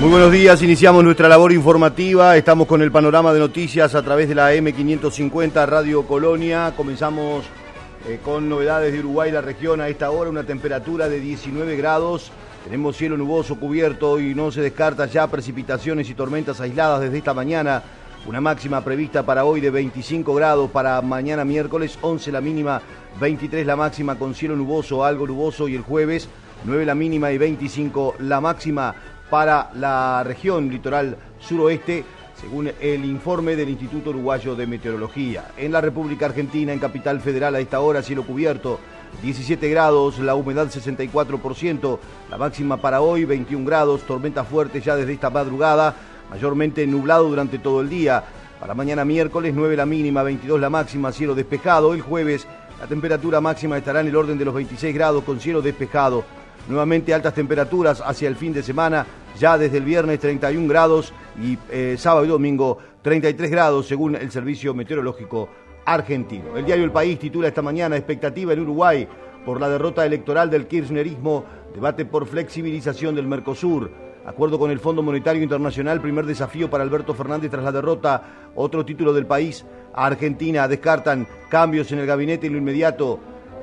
Muy buenos días, iniciamos nuestra labor informativa, estamos con el panorama de noticias a través de la M550 Radio Colonia, comenzamos eh, con novedades de Uruguay, la región a esta hora, una temperatura de 19 grados, tenemos cielo nuboso cubierto y no se descarta ya precipitaciones y tormentas aisladas desde esta mañana, una máxima prevista para hoy de 25 grados, para mañana miércoles 11 la mínima, 23 la máxima con cielo nuboso, algo nuboso y el jueves 9 la mínima y 25 la máxima para la región litoral suroeste, según el informe del Instituto Uruguayo de Meteorología. En la República Argentina, en Capital Federal, a esta hora, cielo cubierto, 17 grados, la humedad 64%, la máxima para hoy 21 grados, tormenta fuerte ya desde esta madrugada, mayormente nublado durante todo el día. Para mañana miércoles 9 la mínima, 22 la máxima, cielo despejado. El jueves la temperatura máxima estará en el orden de los 26 grados con cielo despejado. Nuevamente altas temperaturas hacia el fin de semana, ya desde el viernes 31 grados y eh, sábado y domingo 33 grados según el Servicio Meteorológico Argentino. El diario El País titula esta mañana expectativa en Uruguay por la derrota electoral del kirchnerismo, debate por flexibilización del Mercosur. Acuerdo con el Fondo Monetario Internacional, primer desafío para Alberto Fernández tras la derrota. Otro título del país, Argentina, descartan cambios en el gabinete en lo inmediato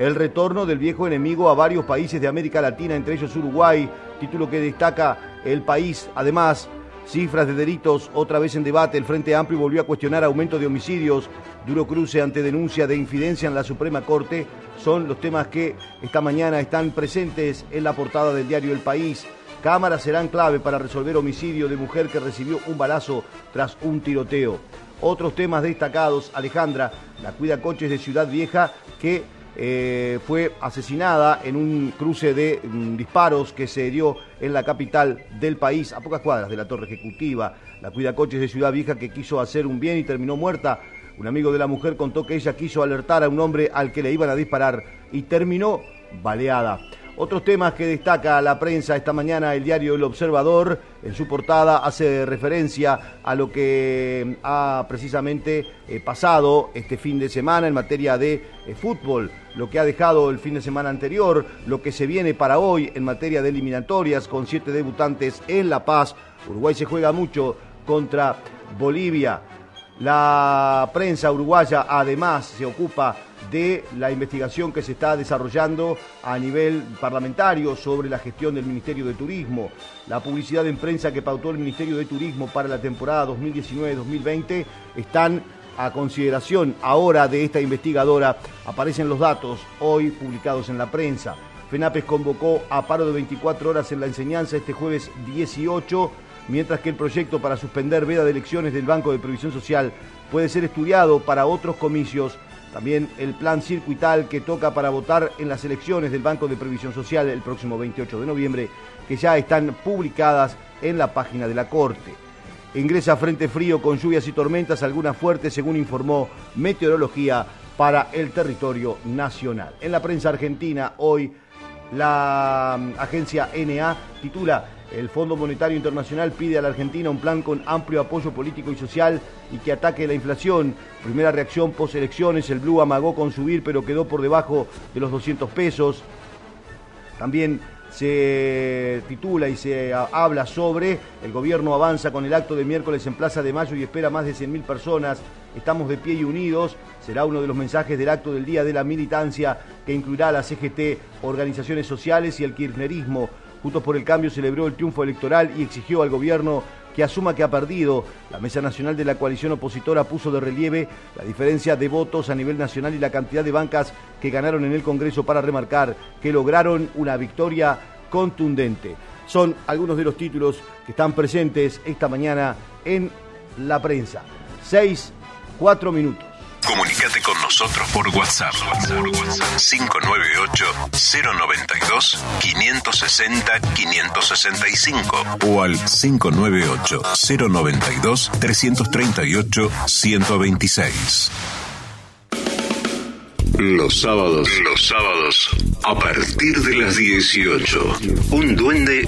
el retorno del viejo enemigo a varios países de América Latina, entre ellos Uruguay, título que destaca el país. Además, cifras de delitos otra vez en debate. El Frente Amplio volvió a cuestionar aumento de homicidios. Duro cruce ante denuncia de infidencia en la Suprema Corte. Son los temas que esta mañana están presentes en la portada del diario El País. Cámaras serán clave para resolver homicidio de mujer que recibió un balazo tras un tiroteo. Otros temas destacados, Alejandra, la cuida coches de Ciudad Vieja, que eh, fue asesinada en un cruce de mm, disparos que se dio en la capital del país, a pocas cuadras de la torre ejecutiva. La cuida coches de Ciudad Vieja que quiso hacer un bien y terminó muerta. Un amigo de la mujer contó que ella quiso alertar a un hombre al que le iban a disparar y terminó baleada. Otros temas que destaca la prensa esta mañana, el diario El Observador, en su portada hace referencia a lo que ha precisamente eh, pasado este fin de semana en materia de eh, fútbol, lo que ha dejado el fin de semana anterior, lo que se viene para hoy en materia de eliminatorias con siete debutantes en La Paz. Uruguay se juega mucho contra Bolivia. La prensa uruguaya además se ocupa de la investigación que se está desarrollando a nivel parlamentario sobre la gestión del Ministerio de Turismo, la publicidad en prensa que pautó el Ministerio de Turismo para la temporada 2019-2020 están a consideración ahora de esta investigadora. Aparecen los datos hoy publicados en la prensa. FENAPES convocó a paro de 24 horas en la enseñanza este jueves 18 mientras que el proyecto para suspender veda de elecciones del Banco de Previsión Social puede ser estudiado para otros comicios. También el plan circuital que toca para votar en las elecciones del Banco de Previsión Social el próximo 28 de noviembre, que ya están publicadas en la página de la Corte. Ingresa frente frío con lluvias y tormentas, algunas fuertes, según informó Meteorología para el territorio nacional. En la prensa argentina, hoy la mm, agencia NA titula el Fondo Monetario Internacional pide a la Argentina un plan con amplio apoyo político y social y que ataque la inflación. Primera reacción post elecciones, el Blue amagó con subir pero quedó por debajo de los 200 pesos. También se titula y se habla sobre el gobierno avanza con el acto de miércoles en Plaza de Mayo y espera más de 100.000 personas. Estamos de pie y unidos. Será uno de los mensajes del acto del Día de la Militancia que incluirá a la CGT, organizaciones sociales y el kirchnerismo. Juntos por el Cambio celebró el triunfo electoral y exigió al gobierno que asuma que ha perdido. La Mesa Nacional de la Coalición Opositora puso de relieve la diferencia de votos a nivel nacional y la cantidad de bancas que ganaron en el Congreso para remarcar que lograron una victoria contundente. Son algunos de los títulos que están presentes esta mañana en la prensa. Seis, cuatro minutos. Comunicate con nosotros por WhatsApp. 598-092-560-565 o al 598-092-338-126. Los sábados, los sábados, a partir de las 18, un duende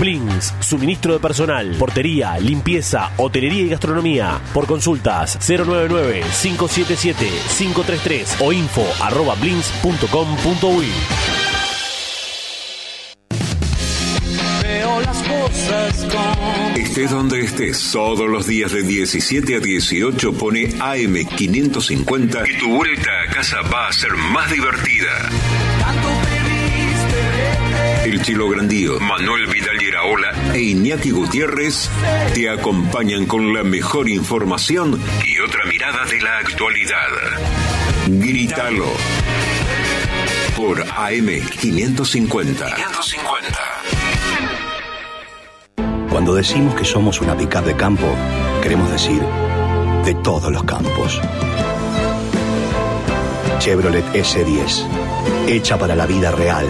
Blins, suministro de personal, portería, limpieza, hotelería y gastronomía. Por consultas 099-577-533 o info arroba blins.com.uy. Estés donde estés, todos los días de 17 a 18 pone AM550 y tu vuelta a casa va a ser más divertida. Chilo Grandío, Manuel Vidal Iraola e Iñaki Gutiérrez te acompañan con la mejor información y otra mirada de la actualidad. Grítalo por AM550. Cuando decimos que somos una pickup de campo, queremos decir de todos los campos. Chevrolet S10, hecha para la vida real,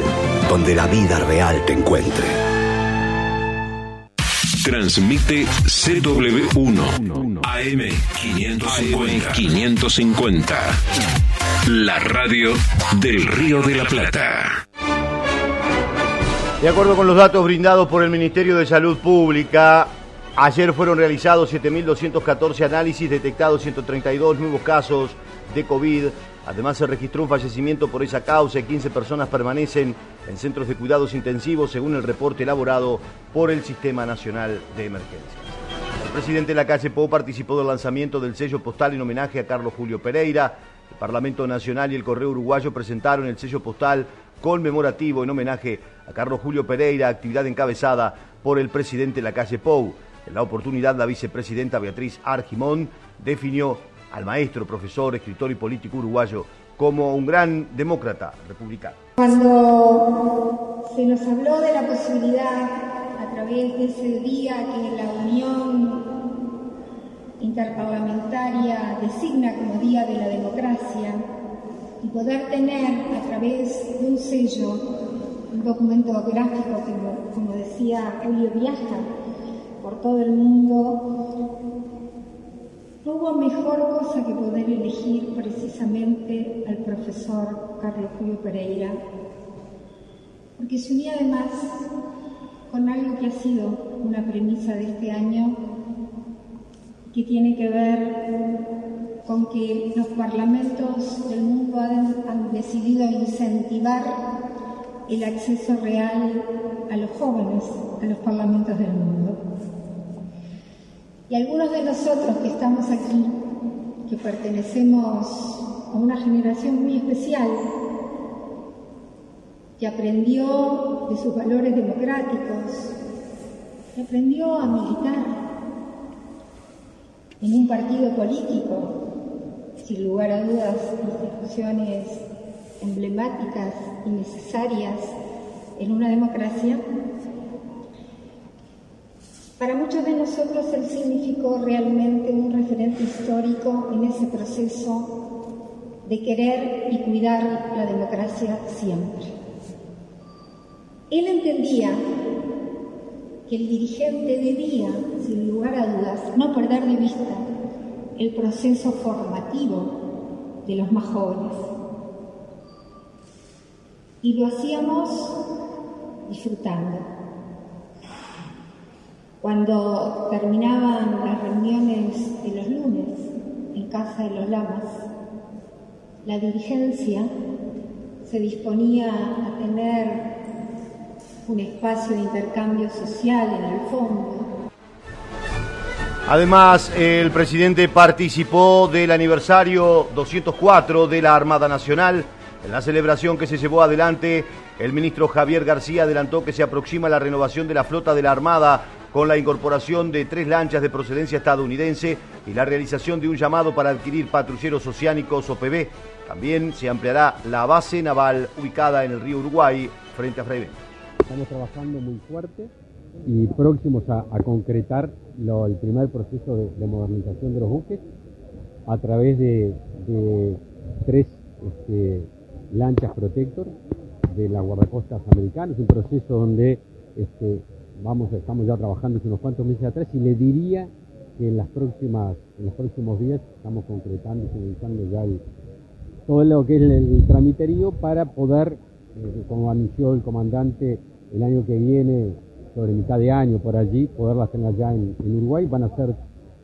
donde la vida real te encuentre. Transmite CW1 AM550. 550. La radio del Río de la Plata. De acuerdo con los datos brindados por el Ministerio de Salud Pública, ayer fueron realizados 7.214 análisis, detectados 132 nuevos casos de COVID. Además se registró un fallecimiento por esa causa y 15 personas permanecen en centros de cuidados intensivos según el reporte elaborado por el Sistema Nacional de Emergencias. El presidente de la calle Pou participó del lanzamiento del sello postal en homenaje a Carlos Julio Pereira. El Parlamento Nacional y el Correo Uruguayo presentaron el sello postal conmemorativo en homenaje a Carlos Julio Pereira, actividad encabezada por el presidente de la calle Pou. En la oportunidad, la vicepresidenta Beatriz Argimón definió al maestro, profesor, escritor y político uruguayo como un gran demócrata republicano. Cuando se nos habló de la posibilidad, a través de ese día que la Unión Interparlamentaria designa como Día de la Democracia, y poder tener a través de un sello, un documento gráfico que, como decía Julio, viaja por todo el mundo, mejor cosa que poder elegir precisamente al profesor Carlos Julio Pereira, porque se unía además con algo que ha sido una premisa de este año, que tiene que ver con que los parlamentos del mundo han, decidido incentivar el acceso real a los jóvenes a los parlamentos del mundo. Y algunos de nosotros que estamos aquí, que pertenecemos a una generación muy especial, que aprendió de sus valores democráticos, que aprendió a militar en un partido político sin lugar a dudas, instituciones emblemáticas y necesarias en una democracia, para muchos de nosotros él significó realmente un referente histórico en ese proceso de querer y cuidar la democracia siempre. Él entendía que el dirigente debía, sin lugar a dudas, no perder de vista el proceso formativo de los más jóvenes. Y lo hacíamos disfrutando. Cuando terminaban las reuniones de los lunes en casa de los lamas, la dirigencia se disponía a tener un espacio de intercambio social en el fondo Además, el presidente participó del aniversario 204 de la Armada Nacional. En la celebración que se llevó adelante, el ministro Javier García adelantó que se aproxima la renovación de la flota de la Armada con la incorporación de tres lanchas de procedencia estadounidense y la realización de un llamado para adquirir patrulleros oceánicos OPB. También se ampliará la base naval ubicada en el río Uruguay frente a Freire. Estamos trabajando muy fuerte y próximos a, concretar el primer proceso de, modernización de los buques a través de, tres este, lanchas protector de las guardacostas americanas, un proceso donde este, vamos, estamos ya trabajando hace unos cuantos meses atrás y le diría que en las próximas, en los próximos días estamos concretando y finalizando ya todo lo que es el, tramiterío para poder, eh, como anunció el comandante, el año que viene, sobre mitad de año por allí, poderlas tener allá en, Uruguay. Van a ser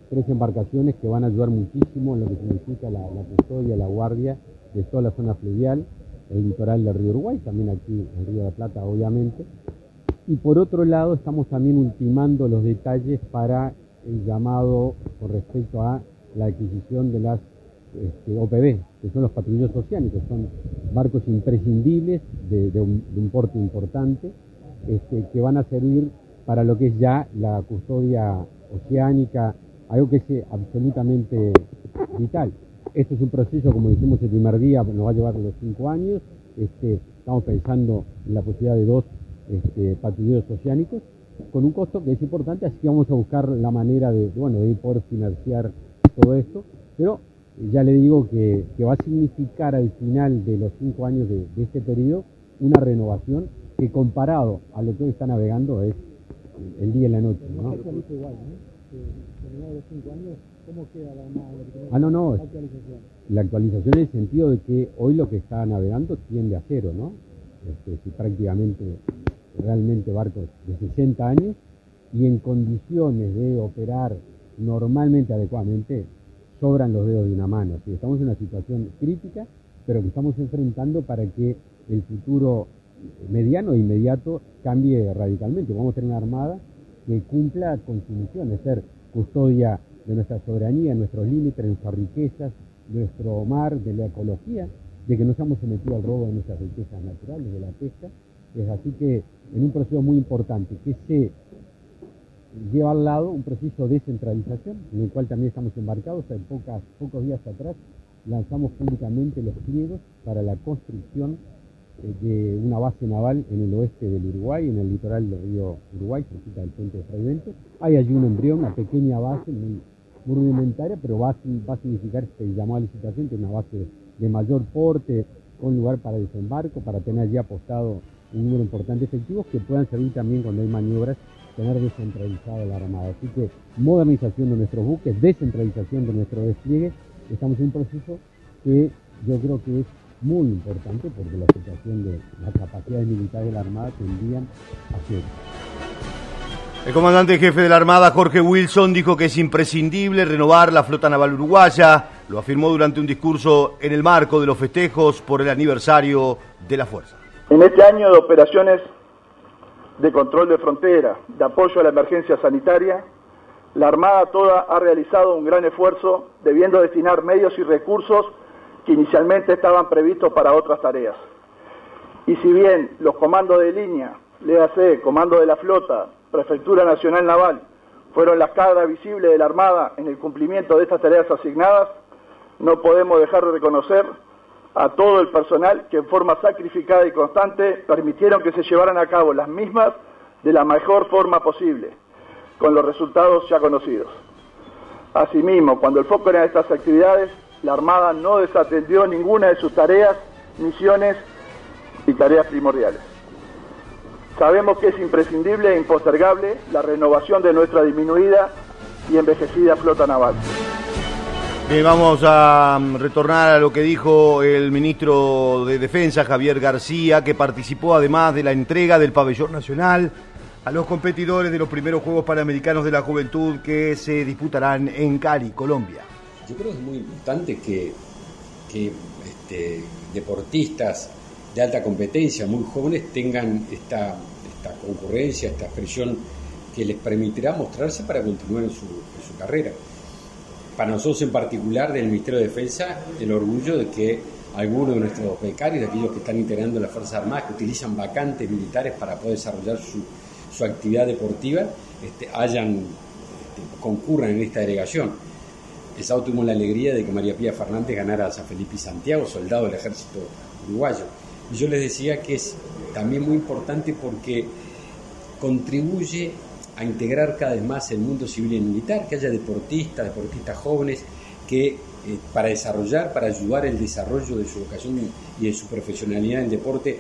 tres embarcaciones que van a ayudar muchísimo en lo que significa la, la custodia, la guardia de toda la zona fluvial, el litoral del río Uruguay, también aquí en Río de la Plata, obviamente. Y por otro lado, estamos también ultimando los detalles para el llamado con respecto a la adquisición de las este, OPB, que son los patrulleros oceánicos, son barcos imprescindibles de, un, porte importante, este, que van a servir para lo que es ya la custodia oceánica, algo que es absolutamente vital. Esto es un proceso, como dijimos el primer día, nos va a llevar los cinco años. Este, estamos pensando en la posibilidad de dos este, patrulleros oceánicos, con un costo que es importante, así que vamos a buscar la manera de, bueno, de poder financiar todo esto, pero ya le digo que, va a significar al final de los cinco años de, este periodo una renovación que comparado a lo que hoy está navegando es el día y la noche. ¿no? ¿Cómo queda la Ah, no, no. La actualización en el sentido de que hoy lo que está navegando tiende a cero, ¿no? Este, si prácticamente, realmente barcos de 60 años y en condiciones de operar normalmente, adecuadamente, sobran los dedos de una mano. estamos en una situación crítica, pero que estamos enfrentando para que el futuro mediano e inmediato cambie radicalmente. Vamos a tener una armada que cumpla con su misión, de ser custodia de nuestra soberanía, nuestros límites, nuestras riquezas, nuestro mar, de la ecología, de que no seamos sometidos al robo de nuestras riquezas naturales, de la pesca. Es así que en un proceso muy importante que se lleva al lado un proceso de descentralización, en el cual también estamos embarcados. En pocos días atrás lanzamos públicamente los pliegos para la construcción eh, de una base naval en el oeste del Uruguay, en el litoral del río Uruguay, cerquita del puente de Fraivento. Hay allí un embrión, una pequeña base muy, rudimentaria, pero va a, significar este llamado a licitación, que es una base de mayor porte, con lugar para desembarco, para tener allí apostado un número importante de efectivos que puedan servir también cuando hay maniobras tener descentralizada la Armada. Así que modernización de nuestros buques, descentralización de nuestro despliegue, estamos en un proceso que yo creo que es muy importante porque la situación de las capacidades militares de la Armada tendrían a ser. El comandante jefe de la Armada, Jorge Wilson, dijo que es imprescindible renovar la flota naval uruguaya. Lo afirmó durante un discurso en el marco de los festejos por el aniversario de la Fuerza. En este año de operaciones de control de frontera, de apoyo a la emergencia sanitaria, la Armada toda ha realizado un gran esfuerzo debiendo destinar medios y recursos que inicialmente estaban previstos para otras tareas. Y si bien los comandos de línea, LEAC, Comando de la Flota, Prefectura Nacional Naval, fueron las caras visibles de la Armada en el cumplimiento de estas tareas asignadas, no podemos dejar de reconocer a todo el personal que en forma sacrificada y constante permitieron que se llevaran a cabo las mismas de la mejor forma posible, con los resultados ya conocidos. Asimismo, cuando el foco era estas actividades, la Armada no desatendió ninguna de sus tareas, misiones y tareas primordiales. Sabemos que es imprescindible e impostergable la renovación de nuestra disminuida y envejecida flota naval. Bien, vamos a mm, retornar a lo que dijo el ministro de Defensa, Javier García, que participó además de la entrega del pabellón nacional a los competidores de los primeros Juegos Panamericanos de la Juventud que se disputarán en Cali, Colombia. Yo creo que es muy importante que, este, deportistas de alta competencia, muy jóvenes, tengan esta, esta concurrencia, esta expresión que les permitirá mostrarse para continuar en su carrera para nosotros en particular del Ministerio de Defensa, el orgullo de que algunos de nuestros becarios, de aquellos que están integrando las Fuerzas Armadas, que utilizan vacantes militares para poder desarrollar su, actividad deportiva, este, hayan, este, concurran en esta delegación. El sábado tuvimos la alegría de que María Pía Fernández ganara a San Felipe y Santiago, soldado del ejército uruguayo. Y yo les decía que es también muy importante porque contribuye a integrar cada vez más el mundo civil y militar, que haya deportistas, deportistas jóvenes, que eh, para desarrollar, para ayudar el desarrollo de su vocación y de su profesionalidad en deporte,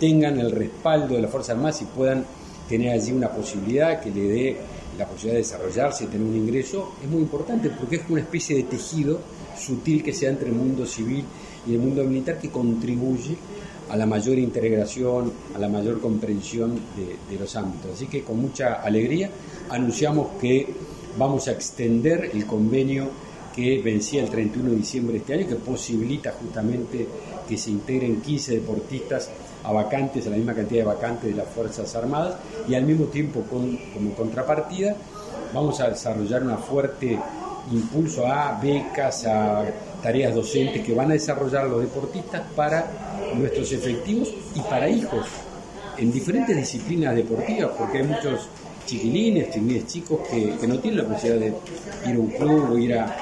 tengan el respaldo de la Fuerza Armadas y puedan tener allí una posibilidad que le dé la posibilidad de desarrollarse y tener un ingreso, es muy importante porque es una especie de tejido sutil que sea entre el mundo civil y el mundo militar que contribuye a la mayor integración, a la mayor comprensión de, los ámbitos. Así que con mucha alegría anunciamos que vamos a extender el convenio que vencía el 31 de diciembre de este año, que posibilita justamente que se integren 15 deportistas a vacantes, a la misma cantidad de vacantes de las Fuerzas Armadas, y al mismo tiempo con, como contrapartida vamos a desarrollar un fuerte impulso a becas, a tareas docentes que van a desarrollar los deportistas para nuestros efectivos y para hijos en diferentes disciplinas deportivas, porque hay muchos chiquilines, chiquilines chicos que, no tienen la posibilidad de ir a un club o ir a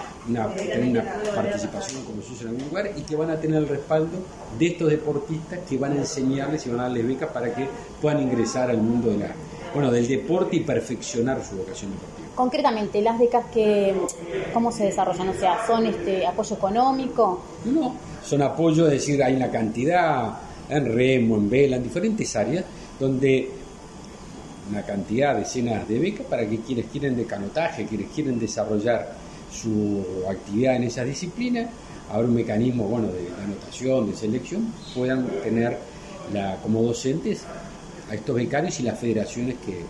tener una participación como sucede en algún lugar y que van a tener el respaldo de estos deportistas que van a enseñarles y van a darles becas para que puedan ingresar al mundo de la, bueno, del deporte y perfeccionar su vocación deportiva. Concretamente, las becas que, ¿cómo se desarrollan? O sea, ¿son este apoyo económico? No, son apoyo, es decir, hay una cantidad en remo, en vela, en diferentes áreas, donde una cantidad, decenas de becas para que quienes quieren de canotaje, quienes quieren desarrollar su actividad en esa disciplina, habrá un mecanismo bueno, de anotación, de selección, puedan tener la, como docentes a estos becarios y las federaciones que,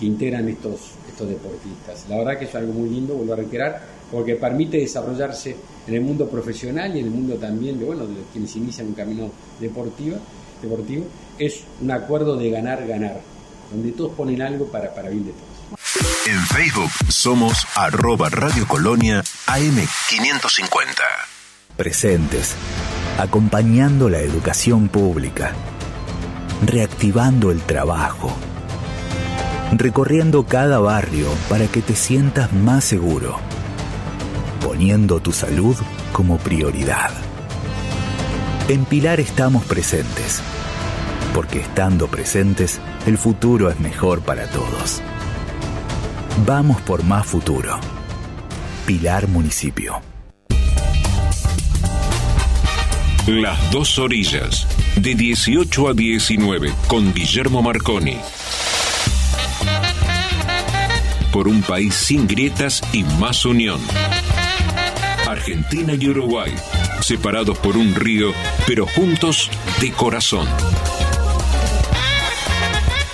integran estos, estos deportistas. La verdad que es algo muy lindo, vuelvo a reiterar, porque permite desarrollarse en el mundo profesional y en el mundo también de, bueno, de quienes inician un camino deportivo. deportivo. Es un acuerdo de ganar-ganar, donde todos ponen algo para, para bien de todos. En Facebook somos arroba Radio Colonia AM550. Presentes, acompañando la educación pública, reactivando el trabajo, recorriendo cada barrio para que te sientas más seguro, poniendo tu salud como prioridad. En Pilar estamos presentes, porque estando presentes, el futuro es mejor para todos. Vamos por más futuro. Pilar Municipio. Las dos orillas, de 18 a 19 con Guillermo Marconi. Por un país sin grietas y más unión. Argentina y Uruguay, separados por un río, pero juntos de corazón.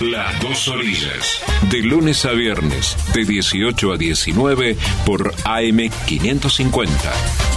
Las dos orillas. De lunes a viernes, de 18 a 19 por AM550.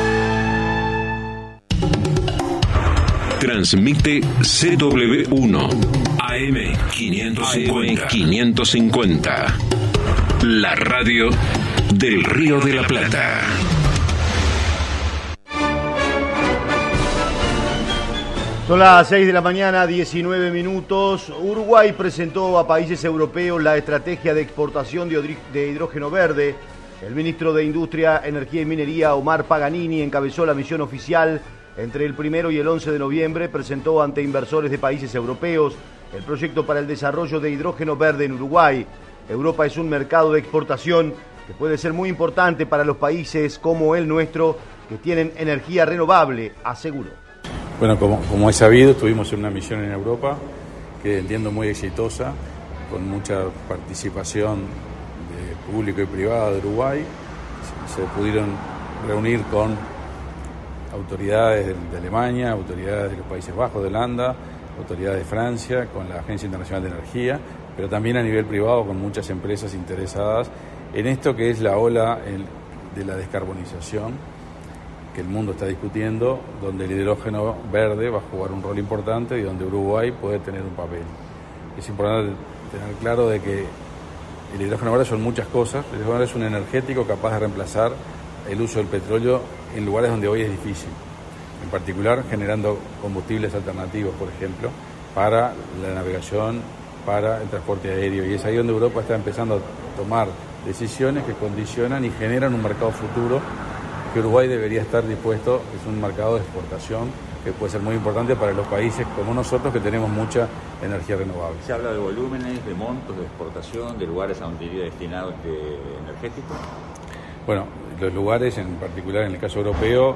Transmite CW1 AM550. 550. La radio del Río de la Plata. Son las 6 de la mañana, 19 minutos. Uruguay presentó a países europeos la estrategia de exportación de hidrógeno verde. El ministro de Industria, Energía y Minería, Omar Paganini, encabezó la misión oficial entre el primero y el 11 de noviembre. Presentó ante inversores de países europeos el proyecto para el desarrollo de hidrógeno verde en Uruguay. Europa es un mercado de exportación que puede ser muy importante para los países como el nuestro que tienen energía renovable, aseguró. Bueno, como, como he sabido, estuvimos en una misión en Europa que entiendo muy exitosa, con mucha participación de público y privado de Uruguay. Se, pudieron reunir con autoridades de, Alemania, autoridades de los Países Bajos, de Holanda, autoridades de Francia, con la Agencia Internacional de Energía, pero también a nivel privado con muchas empresas interesadas en esto que es la ola de la descarbonización que el mundo está discutiendo, donde el hidrógeno verde va a jugar un rol importante y donde Uruguay puede tener un papel. Es importante tener claro de que el hidrógeno verde son muchas cosas. El hidrógeno verde es un energético capaz de reemplazar el uso del petróleo en lugares donde hoy es difícil. En particular generando combustibles alternativos, por ejemplo, para la navegación, para el transporte aéreo. Y es ahí donde Europa está empezando a tomar decisiones que condicionan y generan un mercado futuro que Uruguay debería estar dispuesto, es un mercado de exportación que puede ser muy importante para los países como nosotros que tenemos mucha energía renovable. Se habla de volúmenes, de montos, de exportación, de lugares a donde iría destinado este energético. Bueno, los lugares, en particular en el caso europeo,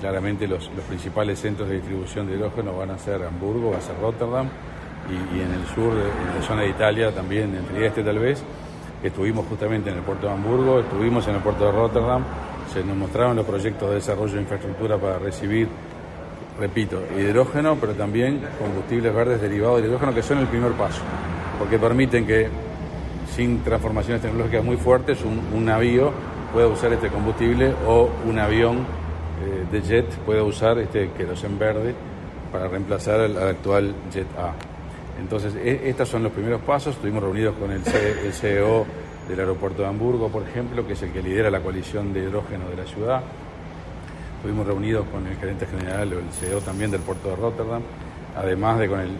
claramente los, principales centros de distribución de hidrógeno van a ser Hamburgo, va a ser Rotterdam, y, en el sur, en la zona de Italia también, en Trieste tal vez. Estuvimos justamente en el puerto de Hamburgo, estuvimos en el puerto de Rotterdam, se nos mostraron los proyectos de desarrollo de infraestructura para recibir, repito, hidrógeno, pero también combustibles verdes derivados de hidrógeno, que son el primer paso, porque permiten que, sin transformaciones tecnológicas muy fuertes, un, navío pueda usar este combustible o un avión eh, de jet pueda usar este querosén verde para reemplazar al, actual jet A. Entonces, e, estos son los primeros pasos. Estuvimos reunidos con el, CEO del aeropuerto de Hamburgo, por ejemplo, que es el que lidera la coalición de hidrógeno de la ciudad. Estuvimos reunidos con el gerente general o el CEO también del puerto de Rotterdam, además de con el,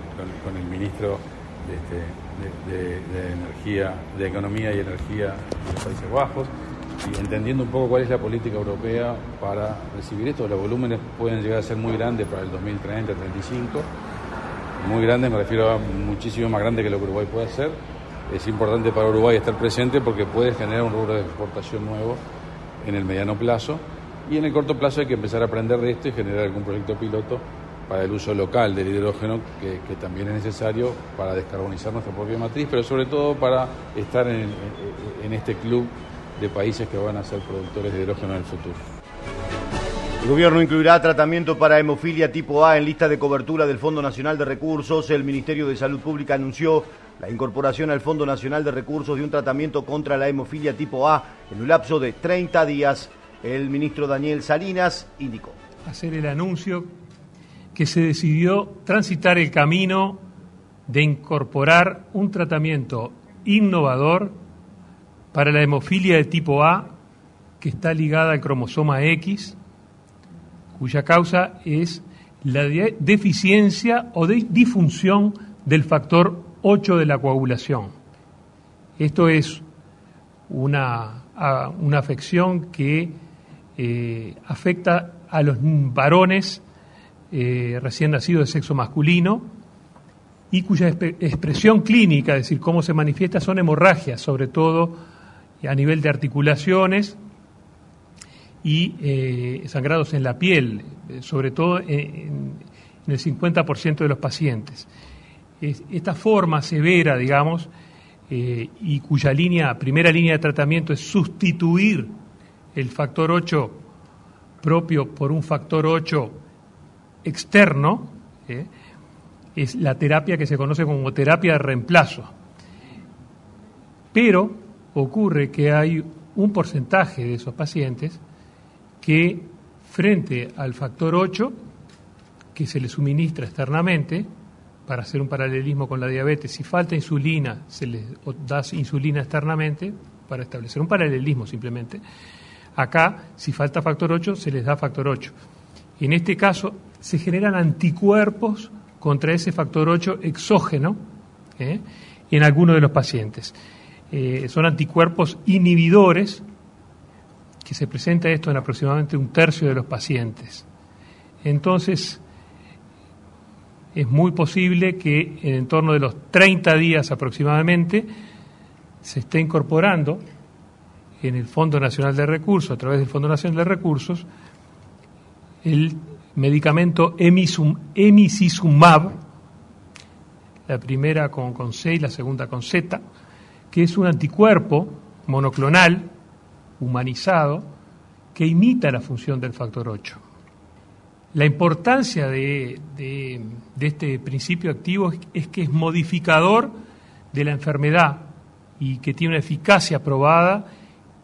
con, el ministro de, este, de, energía, de economía y energía de los Países Bajos, y entendiendo un poco cuál es la política europea para recibir esto. Los volúmenes pueden llegar a ser muy grandes para el 2030, 2035. Muy grandes, me refiero a muchísimo más grande que lo que Uruguay puede hacer es importante para Uruguay estar presente porque puede generar un rubro de exportación nuevo en el mediano plazo y en el corto plazo hay que empezar a aprender de esto y generar algún proyecto piloto para el uso local del hidrógeno que, también es necesario para descarbonizar nuestra propia matriz, pero sobre todo para estar en este club de países que van a ser productores de hidrógeno en el futuro. El gobierno incluirá tratamiento para hemofilia tipo A en lista de cobertura del Fondo Nacional de Recursos. El Ministerio de Salud Pública anunció la incorporación al Fondo Nacional de Recursos de un tratamiento contra la hemofilia tipo A en un lapso de 30 días. El ministro Daniel Salinas indicó. Hacer el anuncio que se decidió transitar el camino de incorporar un tratamiento innovador para la hemofilia de tipo A que está ligada al cromosoma X, cuya causa es la deficiencia o disfunción del factor 8 de la coagulación. Esto es una, una afección que eh, afecta a los varones eh, recién nacidos de sexo masculino y cuya expresión clínica, es decir, cómo se manifiesta, son hemorragias, sobre todo a nivel de articulaciones y eh, sangrados en la piel, sobre todo en, el 50% de los pacientes esta forma severa, digamos, eh, y cuya línea, primera línea de tratamiento es sustituir el factor 8 propio por un factor 8 externo, eh, es la terapia que se conoce como terapia de reemplazo. Pero ocurre que hay un porcentaje de esos pacientes que frente al factor 8 que se le suministra externamente, para hacer un paralelismo con la diabetes, si falta insulina, se les da insulina externamente para establecer un paralelismo simplemente. Acá, si falta factor 8, se les da factor 8. En este caso, se generan anticuerpos contra ese factor 8 exógeno ¿eh? en algunos de los pacientes. Eh, son anticuerpos inhibidores que se presenta esto en aproximadamente un tercio de los pacientes. Entonces, es muy posible que en torno de los 30 días aproximadamente se esté incorporando en el Fondo Nacional de Recursos, a través del Fondo Nacional de Recursos, el medicamento emisizumab, la primera con, con C y la segunda con Z, que es un anticuerpo monoclonal, humanizado, que imita la función del factor 8. La importancia de, este principio activo es, que es modificador de la enfermedad y que tiene una eficacia probada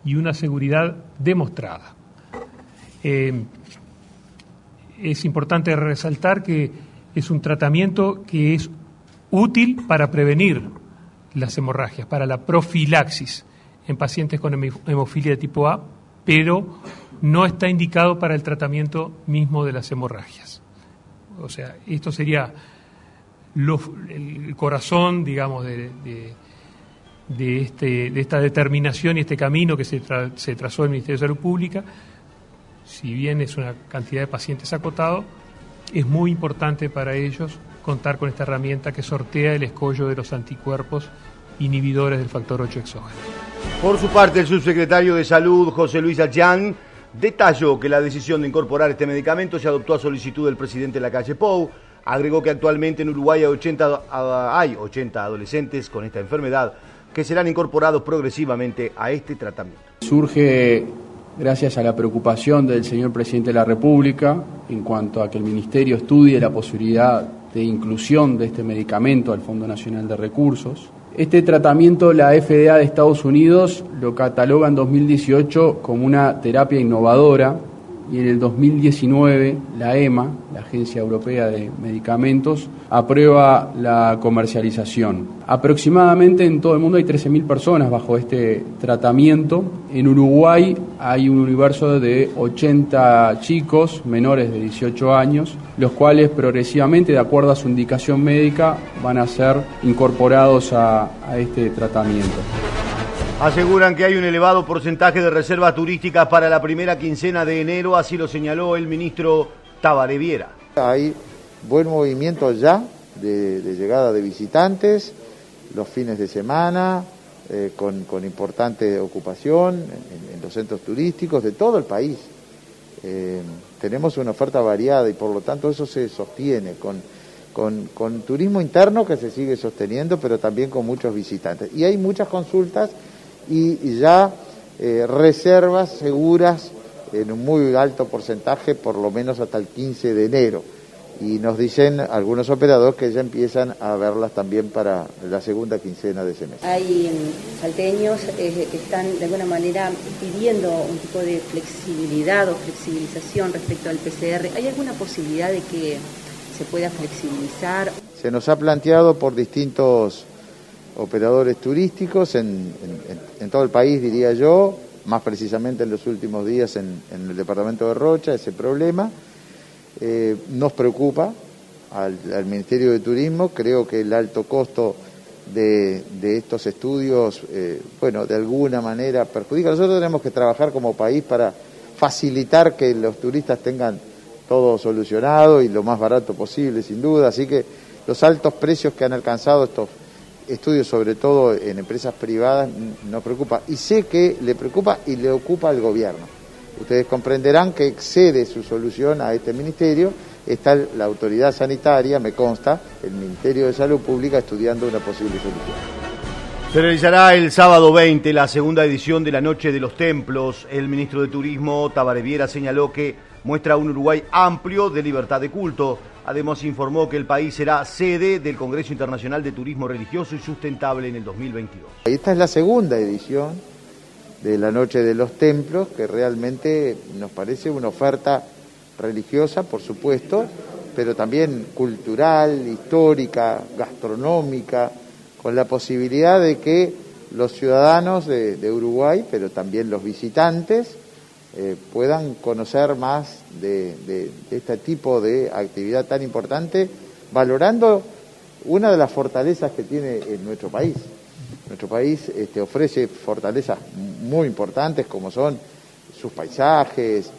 y una seguridad demostrada. Eh, es importante resaltar que es un tratamiento que es útil para prevenir las hemorragias, para la profilaxis en pacientes con hemofilia de tipo A, pero no está indicado para el tratamiento mismo de las hemorragias. O sea, esto sería el corazón, digamos, de, de, este, de, esta determinación y este camino que se, se trazó el Ministerio de Salud Pública. Si bien es una cantidad de pacientes acotado, es muy importante para ellos contar con esta herramienta que sortea el escollo de los anticuerpos inhibidores del factor 8 exógeno. Por su parte, el subsecretario de Salud, José Luis Ayán, detalló que la decisión de incorporar este medicamento se adoptó a solicitud del presidente de la calle Pou. Agregó que actualmente en Uruguay hay 80, hay 80 adolescentes con esta enfermedad que serán incorporados progresivamente a este tratamiento. Surge gracias a la preocupación del señor presidente de la República en cuanto a que el Ministerio estudie la posibilidad de inclusión de este medicamento al Fondo Nacional de Recursos. Este tratamiento la FDA de Estados Unidos lo cataloga en 2018 como una terapia innovadora y en el 2019 la EMA, la Agencia Europea de Medicamentos, aprueba la comercialización. Aproximadamente en todo el mundo hay 13.000 personas bajo este tratamiento. En Uruguay hay un universo de 80 chicos menores de 18 años, los cuales progresivamente, de acuerdo a su indicación médica, van a ser incorporados a, a este tratamiento. Aseguran que hay un elevado porcentaje de reservas turísticas para la primera quincena de enero, así lo señaló el ministro Tabaré Viera. Hay buen movimiento ya de, llegada de visitantes, los fines de semana, eh, con, importante ocupación en, los centros turísticos de todo el país. Eh, tenemos una oferta variada y por lo tanto eso se sostiene con, con turismo interno que se sigue sosteniendo, pero también con muchos visitantes. Y hay muchas consultas y ya eh, reservas seguras en un muy alto porcentaje, por lo menos hasta el 15 de enero. Y nos dicen algunos operadores que ya empiezan a verlas también para la segunda quincena de ese mes. Hay mm, salteños eh, que están de alguna manera pidiendo un tipo de flexibilidad o flexibilización respecto al PCR. ¿Hay alguna posibilidad de que se pueda flexibilizar? Se nos ha planteado por distintos operadores turísticos en, todo el país, diría yo, más precisamente en los últimos días en, el departamento de Rocha, ese problema. Eh, nos preocupa al, Ministerio de Turismo, creo que el alto costo de, estos estudios, eh, bueno, de alguna manera perjudica. Nosotros tenemos que trabajar como país para facilitar que los turistas tengan todo solucionado y lo más barato posible, sin duda. Así que los altos precios que han alcanzado estos estudios, sobre todo en empresas privadas, nos preocupa. Y sé que le preocupa y le ocupa al gobierno. Ustedes comprenderán que excede su solución a este ministerio. Está la autoridad sanitaria, me consta, el Ministerio de Salud Pública estudiando una posible solución. Se realizará el sábado 20 la segunda edición de la Noche de los Templos. El ministro de Turismo, Tabareviera, señaló que muestra un Uruguay amplio de libertad de culto. Además informó que el país será sede del Congreso Internacional de Turismo Religioso y Sustentable en el 2022. Esta es la segunda edición de la Noche de los Templos, que realmente nos parece una oferta religiosa, por supuesto, pero también cultural, histórica, gastronómica, con la posibilidad de que los ciudadanos de, Uruguay, pero también los visitantes, eh, puedan conocer más de, este tipo de actividad tan importante, valorando una de las fortalezas que tiene en nuestro país. Nuestro país este, ofrece fortalezas muy importantes como son sus paisajes,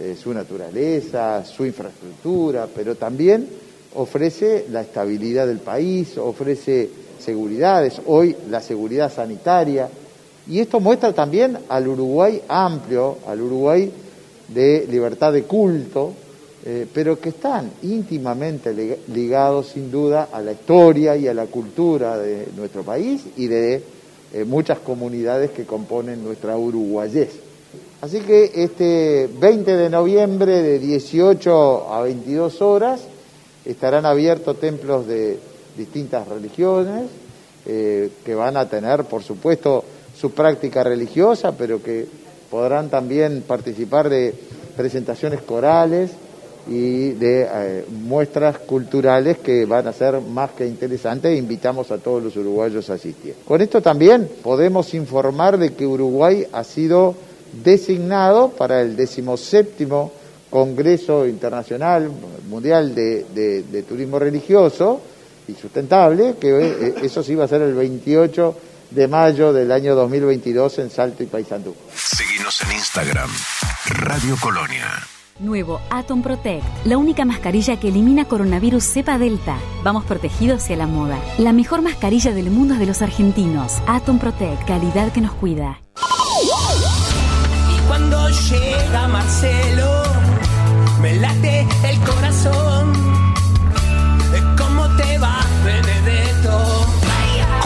eh, su naturaleza, su infraestructura, pero también ofrece la estabilidad del país, ofrece seguridades, hoy la seguridad sanitaria, y esto muestra también al Uruguay amplio, al Uruguay de libertad de culto, eh, pero que están íntimamente ligados sin duda a la historia y a la cultura de nuestro país y de eh, muchas comunidades que componen nuestra uruguayés. Así que este 20 de noviembre de 18 a 22 horas estarán abiertos templos de distintas religiones, eh, que van a tener, por supuesto, su práctica religiosa, pero que podrán también participar de presentaciones corales y de eh, muestras culturales que van a ser más que interesantes e invitamos a todos los uruguayos a asistir. Con esto también podemos informar de que Uruguay ha sido designado para el decimoséptimo Congreso Internacional Mundial de, Turismo Religioso y Sustentable, que eh, eso sí va a ser el 28 de mayo del año 2022 en Salto y Paysandú. Síguenos en Instagram, Radio Colonia. Nuevo Atom Protect, la única mascarilla que elimina coronavirus cepa delta. Vamos protegidos hacia la moda. La mejor mascarilla del mundo es de los argentinos. Atom Protect, calidad que nos cuida. Y cuando llega Marcelo, me late el corazón.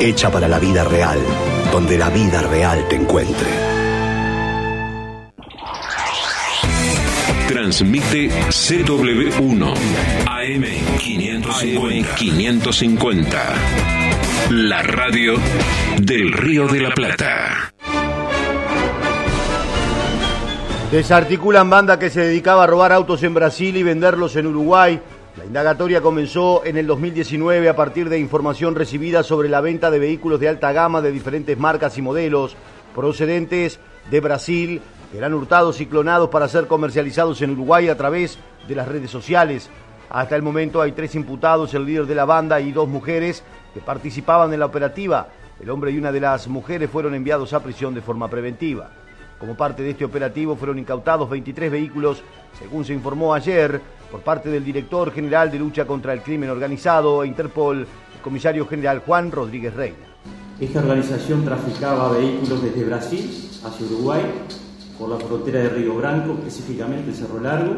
hecha para la vida real, donde la vida real te encuentre. Transmite CW1 AM 550, 550. La radio del Río de la Plata. Desarticulan banda que se dedicaba a robar autos en Brasil y venderlos en Uruguay. La indagatoria comenzó en el 2019 a partir de información recibida sobre la venta de vehículos de alta gama de diferentes marcas y modelos procedentes de Brasil que eran hurtados y clonados para ser comercializados en Uruguay a través de las redes sociales. Hasta el momento hay tres imputados, el líder de la banda y dos mujeres que participaban en la operativa. El hombre y una de las mujeres fueron enviados a prisión de forma preventiva. Como parte de este operativo fueron incautados 23 vehículos, según se informó ayer por parte del director general de lucha contra el crimen organizado e Interpol, el comisario general Juan Rodríguez Reina. Esta organización traficaba vehículos desde Brasil hacia Uruguay por la frontera de Río Branco, específicamente Cerro Largo.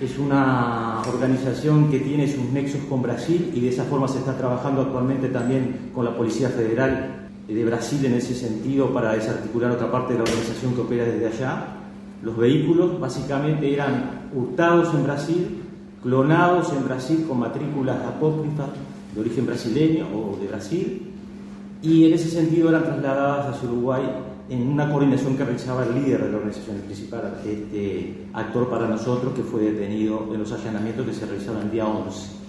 Es una organización que tiene sus nexos con Brasil y de esa forma se está trabajando actualmente también con la Policía Federal de Brasil en ese sentido para desarticular otra parte de la organización que opera desde allá. Los vehículos básicamente eran hurtados en Brasil clonados en Brasil con matrículas apócrifas de origen brasileño o de Brasil, y en ese sentido eran trasladadas hacia Uruguay en una coordinación que realizaba el líder de la organización, el principal este actor para nosotros, que fue detenido en los allanamientos que se realizaron el día 11.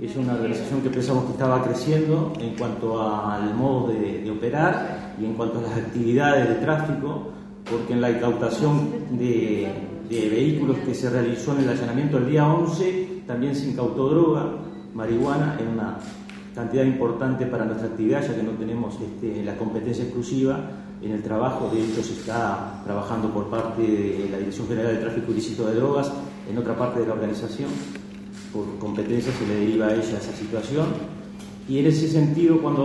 Es una organización que pensamos que estaba creciendo en cuanto al modo de, de operar y en cuanto a las actividades de tráfico, porque en la incautación de de vehículos que se realizó en el allanamiento el día 11, también se incautó droga, marihuana, en una cantidad importante para nuestra actividad, ya que no tenemos este, la competencia exclusiva en el trabajo. De hecho, se está trabajando por parte de la Dirección General de Tráfico Ilícito de Drogas en otra parte de la organización. Por competencia se le deriva a ella esa situación. Y en ese sentido, cuando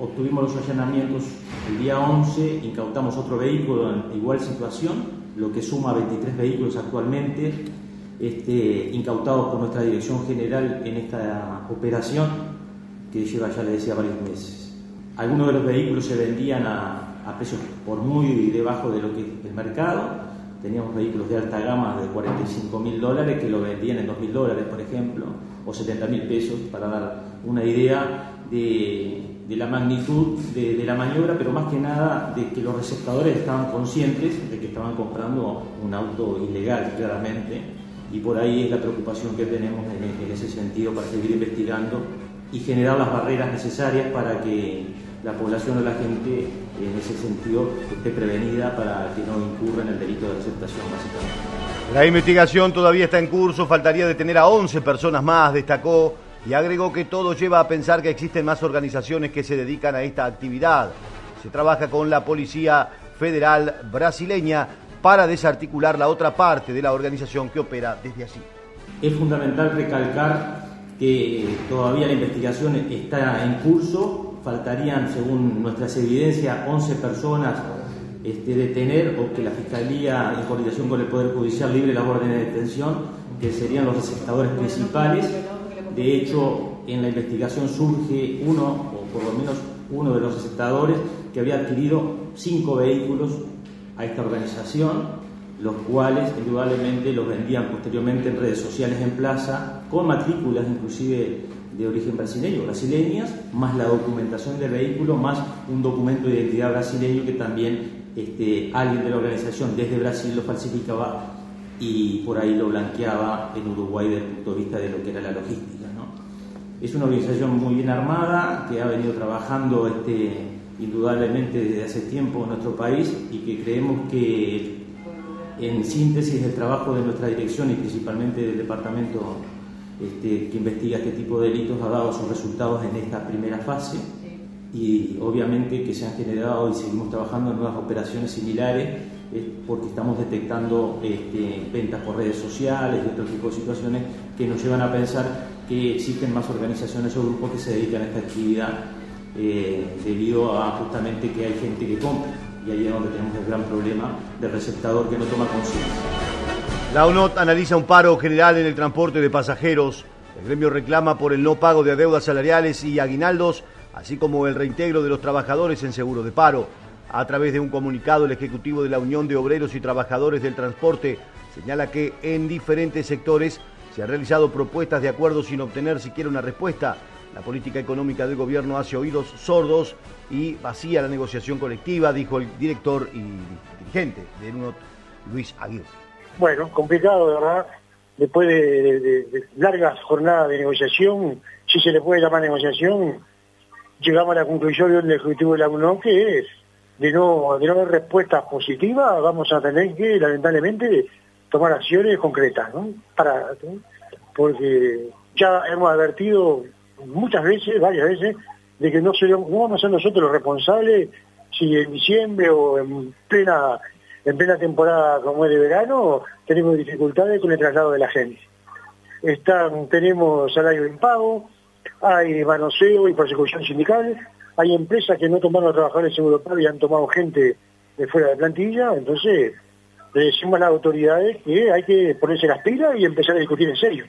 obtuvimos los allanamientos el día 11, incautamos otro vehículo en igual situación lo que suma 23 vehículos actualmente este, incautados por nuestra dirección general en esta operación que lleva, ya le decía, varios meses. Algunos de los vehículos se vendían a, a precios por muy debajo de lo que es el mercado. Teníamos vehículos de alta gama de 45 mil dólares que lo vendían en 2 mil dólares, por ejemplo, o 70 mil pesos, para dar una idea de, de la magnitud de, la maniobra, pero más que nada de que los receptadores estaban conscientes de que estaban comprando un auto ilegal, claramente, y por ahí es la preocupación que tenemos en, ese sentido para seguir investigando y generar las barreras necesarias para que la población o la gente en ese sentido esté prevenida para que no incurra en el delito de aceptación básicamente. La investigación todavía está en curso, faltaría detener a 11 personas más, destacó, y agregó que todo lleva a pensar que existen más organizaciones que se dedican a esta actividad. Se trabaja con la Policía Federal brasileña para desarticular la otra parte de la organización que opera desde allí. Es fundamental recalcar que todavía la investigación está en curso, faltarían, según nuestras evidencias, 11 personas este, detener o que la Fiscalía, en coordinación con el Poder Judicial, libre las órdenes de detención, que serían los receptadores principales. De hecho, en la investigación surge uno, o por lo menos uno de los receptadores, que había adquirido cinco vehículos a esta organización los cuales indudablemente los vendían posteriormente en redes sociales en plaza, con matrículas inclusive de origen brasileño, brasileñas, más la documentación del vehículo, más un documento de identidad brasileño que también este, alguien de la organización desde Brasil lo falsificaba y por ahí lo blanqueaba en Uruguay desde el punto de vista de lo que era la logística. Es una organización muy bien armada que ha venido trabajando este, indudablemente desde hace tiempo en nuestro país y que creemos que en síntesis el trabajo de nuestra dirección y principalmente del departamento este, que investiga este tipo de delitos ha dado sus resultados en esta primera fase. Y obviamente que se han generado y seguimos trabajando en nuevas operaciones similares porque estamos detectando este, ventas por redes sociales y otro tipo de situaciones que nos llevan a pensar que existen más organizaciones o grupos que se dedican a esta actividad eh, debido a justamente que hay gente que compra y ahí es donde tenemos el gran problema del receptador que no toma conciencia. La UNOT analiza un paro general en el transporte de pasajeros. El gremio reclama por el no pago de deudas salariales y aguinaldos, así como el reintegro de los trabajadores en seguro de paro. A través de un comunicado, el Ejecutivo de la Unión de Obreros y Trabajadores del Transporte señala que en diferentes sectores se han realizado propuestas de acuerdo sin obtener siquiera una respuesta. La política económica del gobierno hace oídos sordos y vacía la negociación colectiva, dijo el director y dirigente de UNOT, Luis Aguirre. Bueno, complicado, ¿verdad? Después de, largas jornadas de negociación, si se le puede llamar negociación, llegamos a la conclusión del Ejecutivo de la UNOT que es de no, de no haber respuestas positivas, vamos a tener que, lamentablemente, tomar acciones concretas, ¿no? Para, porque ya hemos advertido muchas veces, varias veces, de que no, no vamos a ser nosotros los responsables si en diciembre o en plena en plena temporada como es de verano tenemos dificultades con el traslado de la gente. Están, tenemos salario impago, hay manoseo y persecución sindical, hay empresas que no tomaron a trabajadores en Europa y han tomado gente de fuera de plantilla, entonces le decimos a las autoridades que hay que ponerse las pilas y empezar a discutir en serio.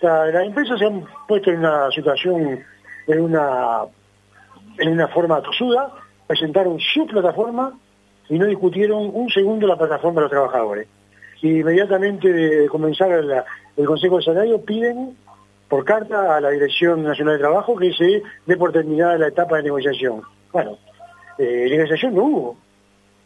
las empresas se han puesto en una situación, en una, en una forma tosuda, presentaron su plataforma y no discutieron un segundo la plataforma de los trabajadores. Y inmediatamente de comenzar el Consejo de Salario piden por carta a la Dirección Nacional de Trabajo que se dé por terminada la etapa de negociación. Bueno, eh, negociación no hubo.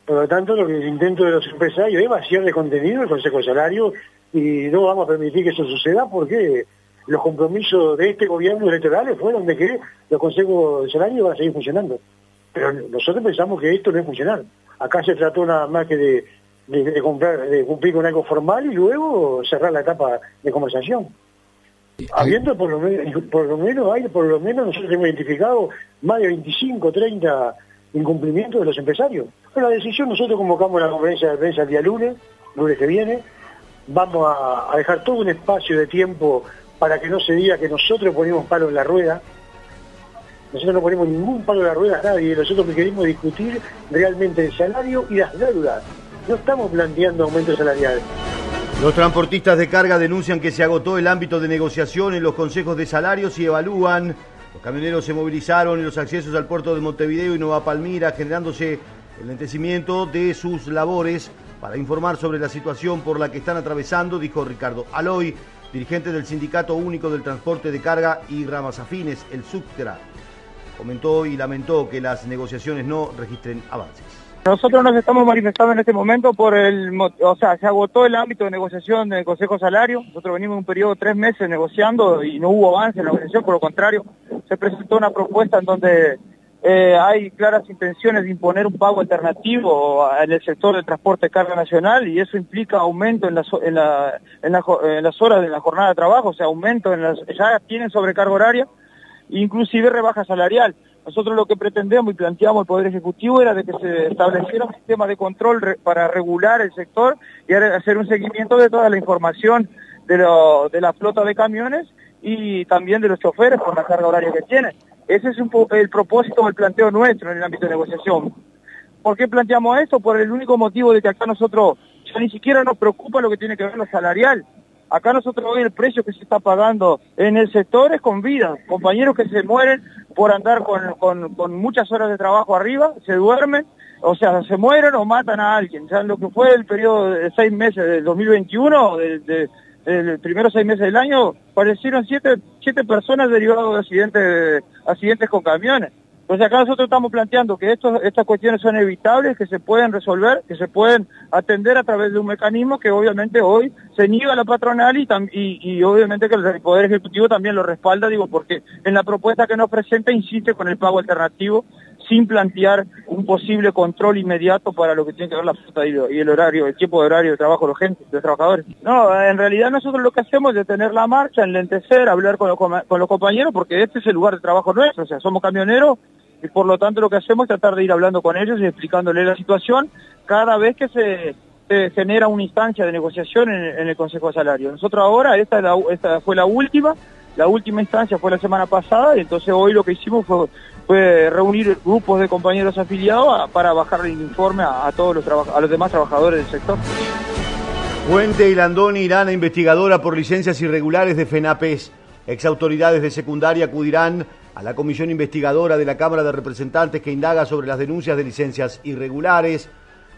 Por lo tanto, lo que el intento de los empresarios es vaciar de contenido el Consejo de Salario y no vamos a permitir que eso suceda porque los compromisos de este gobierno electoral fueron de que los consejos de salario van a seguir funcionando. Pero nosotros pensamos que esto no es funcionar. Acá se trató nada más que de, cumplir con algo formal y luego cerrar la etapa de conversación. Habiendo por lo menos, hay, por lo menos nosotros hemos identificado más de 25, 30 incumplimientos de los empresarios. Pero la decisión, nosotros convocamos la conferencia de prensa el día lunes, lunes que viene, vamos a, a dejar todo un espacio de tiempo para que no se diga que nosotros ponemos palo en la rueda, nosotros no ponemos ningún palo en la rueda a nadie, nosotros queremos discutir realmente el salario y las deudas. No estamos planteando aumentos salariales. Los transportistas de carga denuncian que se agotó el ámbito de negociación en los consejos de salarios y evalúan. Los camioneros se movilizaron en los accesos al puerto de Montevideo y Nueva Palmira, generándose el lentecimiento de sus labores para informar sobre la situación por la que están atravesando, dijo Ricardo Aloy, dirigente del Sindicato Único del Transporte de Carga y Ramas Afines, el SUCTRA comentó y lamentó que las negociaciones no registren avances. Nosotros nos estamos manifestando en este momento por el, o sea, se agotó el ámbito de negociación del Consejo Salario. Nosotros venimos en un periodo de tres meses negociando y no hubo avance en la negociación, por lo contrario, se presentó una propuesta en donde eh, hay claras intenciones de imponer un pago alternativo en el sector del transporte de carga nacional y eso implica aumento en las, en, la, en, la, en las horas de la jornada de trabajo, o sea, aumento en las, ya tienen sobrecarga horaria, inclusive rebaja salarial. Nosotros lo que pretendemos y planteamos el Poder Ejecutivo era de que se estableciera un sistema de control para regular el sector y hacer un seguimiento de toda la información de, de la flota de camiones y también de los choferes por la carga horaria que tienen. Ese es un el propósito, el planteo nuestro en el ámbito de negociación. ¿Por qué planteamos esto? Por el único motivo de que acá nosotros ya ni siquiera nos preocupa lo que tiene que ver lo salarial. Acá nosotros hoy el precio que se está pagando en el sector es con vida. Compañeros que se mueren por andar con, con- muchas horas de trabajo arriba, se duermen, o sea, se mueren o matan a alguien. Ya lo que fue el periodo de seis meses del 2021, de, de- de primeros seis meses del año, fallecieron siete, siete personas derivados de accidentes, accidentes con camiones. Entonces acá nosotros estamos planteando que estos, estas cuestiones son evitables, que se pueden resolver, que se pueden atender a través de un mecanismo que obviamente hoy se niega a la patronal y, y, obviamente que el Poder Ejecutivo también lo respalda, digo, porque en la propuesta que nos presenta insiste con el pago alternativo sin plantear un posible control inmediato para lo que tiene que ver la flota y, el horario, el tiempo de horario de trabajo de los gente, de los trabajadores. No, en realidad nosotros lo que hacemos es detener la marcha, enlentecer, hablar con los, con los compañeros, porque este es el lugar de trabajo nuestro, o sea, somos camioneros y por lo tanto lo que hacemos es tratar de ir hablando con ellos y explicándoles la situación cada vez que se, genera una instancia de negociación en, el Consejo de Salario. Nosotros ahora, esta, esta fue la última, la última instancia fue la semana pasada y entonces hoy lo que hicimos fue, reunir grupos de compañeros afiliados para bajar el informe a, todos los, a los demás trabajadores del sector. Puente y Landoni irán a investigadora por licencias irregulares de FENAPES. Exautoridades de secundaria acudirán a la comisión investigadora de la Cámara de Representantes que indaga sobre las denuncias de licencias irregulares.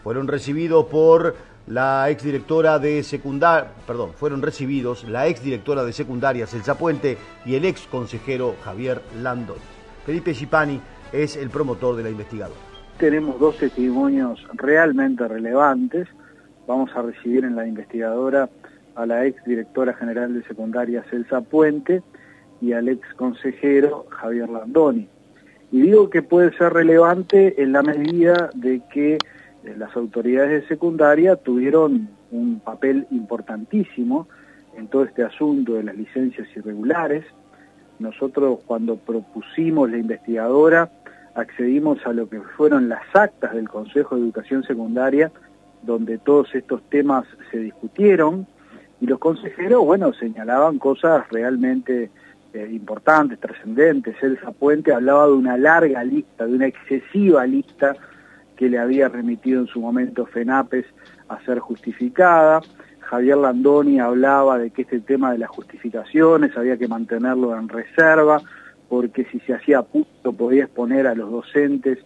Fueron recibidos por la exdirectora de secundaria, perdón, fueron recibidos la exdirectora de secundaria Celsa Puente y el ex consejero Javier Landoni. Felipe Chipani es el promotor de la investigadora. tenemos dos testimonios realmente relevantes. Vamos a recibir en la investigadora a la ex directora general de secundaria Celsa Puente y al ex consejero Javier Landoni. Y digo que puede ser relevante en la medida de que eh, las autoridades de secundaria tuvieron un papel importantísimo en todo este asunto de las licencias irregulares. Nosotros cuando propusimos la investigadora accedimos a lo que fueron las actas del Consejo de Educación Secundaria, donde todos estos temas se discutieron, y los consejeros, bueno, señalaban cosas realmente eh, importantes, trascendentes. Elsa Puente hablaba de una larga lista, de una excesiva lista que le había remitido en su momento FENAPES a ser justificada. Javier Landoni hablaba de que este tema de las justificaciones había que mantenerlo en reserva, porque si se hacía punto podía exponer a los docentes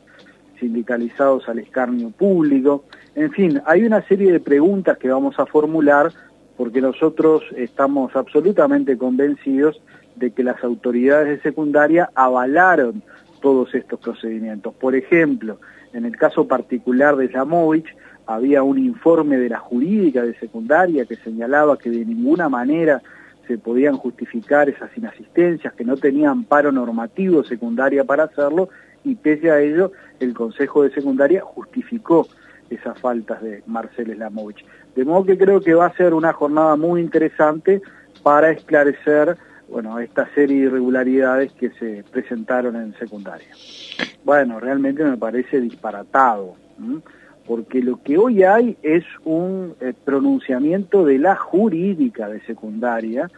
sindicalizados al escarnio público. En fin, hay una serie de preguntas que vamos a formular porque nosotros estamos absolutamente convencidos de que las autoridades de secundaria avalaron todos estos procedimientos. Por ejemplo, en el caso particular de Yamovich, había un informe de la jurídica de secundaria que señalaba que de ninguna manera se podían justificar esas inasistencias, que no tenían paro normativo secundaria para hacerlo, y pese a ello, el Consejo de Secundaria justificó esas faltas de Marcel Slamovich. De modo que creo que va a ser una jornada muy interesante para esclarecer bueno, esta serie de irregularidades que se presentaron en secundaria. Bueno, realmente me parece disparatado, porque lo que hoy hay es un eh, pronunciamiento de la jurídica de secundaria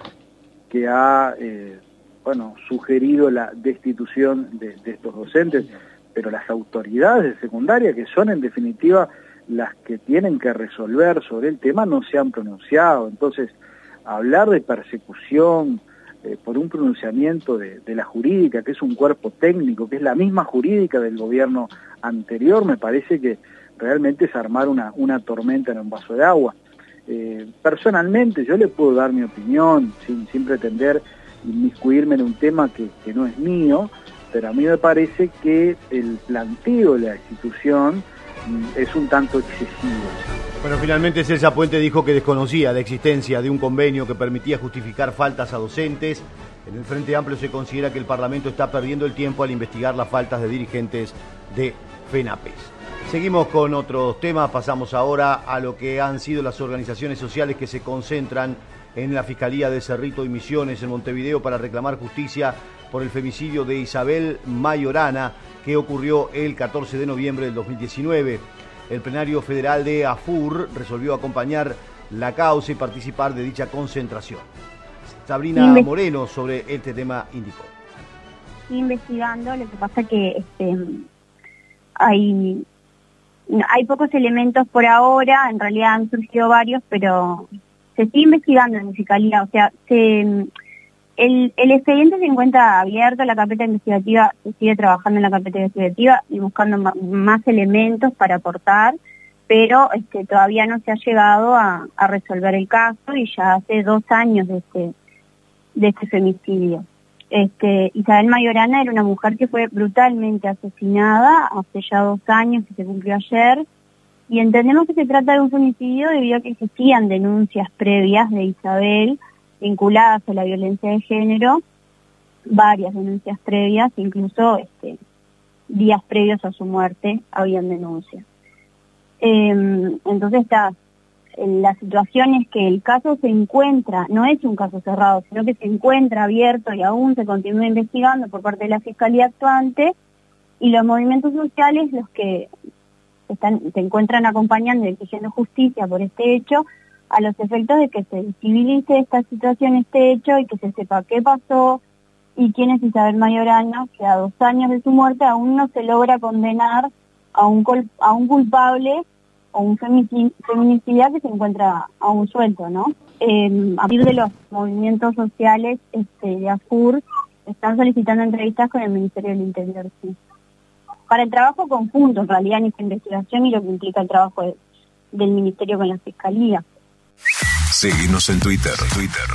que ha, eh, bueno, sugerido la destitución de, de estos docentes, pero las autoridades de secundaria, que son en definitiva las que tienen que resolver sobre el tema, no se han pronunciado. Entonces, hablar de persecución eh, por un pronunciamiento de, la jurídica, que es un cuerpo técnico, que es la misma jurídica del gobierno anterior, me parece que realmente es armar una, tormenta en un vaso de agua. Eh, personalmente yo le puedo dar mi opinión sin, sin pretender inmiscuirme en un tema que, no es mío, pero a mí me parece que el planteo de la institución es un tanto excesivo. Bueno, finalmente Celsa Puente dijo que desconocía la existencia de un convenio que permitía justificar faltas a docentes. En el Frente Amplio se considera que el Parlamento está perdiendo el tiempo al investigar las faltas de dirigentes de FENAPES. Seguimos con otros temas, pasamos ahora a lo que han sido las organizaciones sociales que se concentran en la Fiscalía de Cerrito y Misiones en Montevideo para reclamar justicia por el femicidio de Isabel Mayorana que ocurrió el 14 de noviembre del 2019 el plenario federal de AFUR resolvió acompañar la causa y participar de dicha concentración. Sabrina Moreno sobre este tema indicó. Investigando, lo que pasa que este, hay, hay pocos elementos por ahora, en realidad han surgido varios, pero se sigue investigando en la fiscalía, o sea, se el, el expediente se encuentra abierto, la carpeta investigativa se sigue trabajando en la carpeta investigativa y buscando más elementos para aportar, pero este, todavía no se ha llegado a, resolver el caso y ya hace dos años de este, este femicidio. Este, Isabel Mayorana era una mujer que fue brutalmente asesinada hace ya dos años, que se cumplió ayer, y entendemos que se trata de un femicidio debido a que existían denuncias previas de Isabel vinculadas a la violencia de género, varias denuncias previas, incluso este, días previos a su muerte habían denuncias. Em, entonces la situación es que el caso se encuentra, no es un caso cerrado, sino que se encuentra abierto y aún se continúa investigando por parte de la Fiscalía actuante y los movimientos sociales, los que están, se encuentran acompañando y exigiendo justicia por este hecho, a los efectos de que se visibilice esta situación, este hecho y que se sepa qué pasó y quién es Isabel Mayorana, que a dos años de su muerte aún no se logra condenar a un, a un culpable o un feminicidio que se encuentra aún suelto, ¿no? a partir de los movimientos sociales este, de AFUR están solicitando entrevistas con el Ministerio del Interior, sí. Para el trabajo conjunto, en realidad, en esta investigación y lo que implica el trabajo del Ministerio con la Fiscalía. Seguimos en Twitter. Twitter.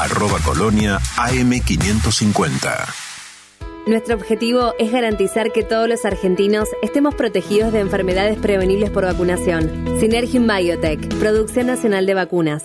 Arroba Colonia AM550. Nuestro objetivo es garantizar que todos los argentinos estemos protegidos de enfermedades prevenibles por vacunación. Synergium Biotech, Producción Nacional de Vacunas.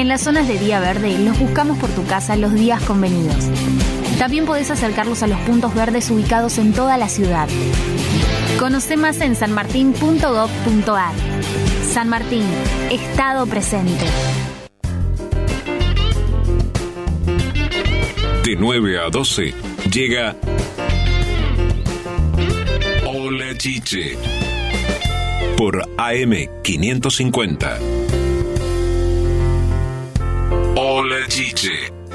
En las zonas de día verde los buscamos por tu casa los días convenidos. También podés acercarlos a los puntos verdes ubicados en toda la ciudad. Conoce más en sanmartin.gov.ar. San Martín, Estado presente. De 9 a 12 llega Hola Chiche por AM 550. Hola Chiche.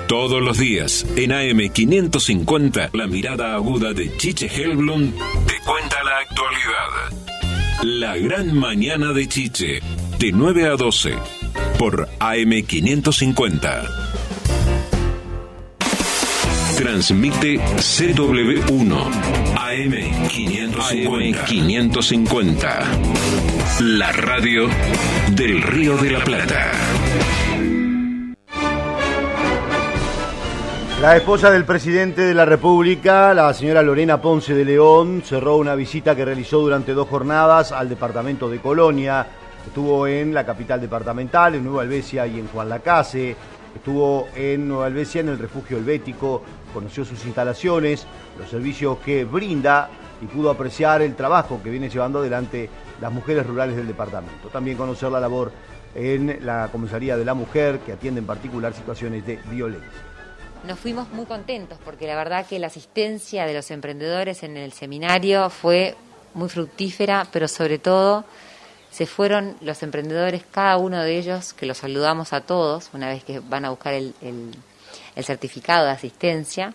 Todos los días en AM550, la mirada aguda de Chiche Helblum te cuenta la actualidad. La gran mañana de Chiche, de 9 a 12, por AM550. Transmite CW1 AM550. AM550. La radio del Río de la Plata. La esposa del presidente de la República, la señora Lorena Ponce de León, cerró una visita que realizó durante dos jornadas al departamento de Colonia. Estuvo en la capital departamental, en Nueva Albesia y en Juan Lacase. Estuvo en Nueva Albesia en el refugio helvético, conoció sus instalaciones, los servicios que brinda y pudo apreciar el trabajo que viene llevando adelante las mujeres rurales del departamento. También conocer la labor en la Comisaría de la Mujer, que atiende en particular situaciones de violencia nos fuimos muy contentos porque la verdad que la asistencia de los emprendedores en el seminario fue muy fructífera, pero sobre todo se fueron los emprendedores, cada uno de ellos, que los saludamos a todos una vez que van a buscar el, certificado de asistencia,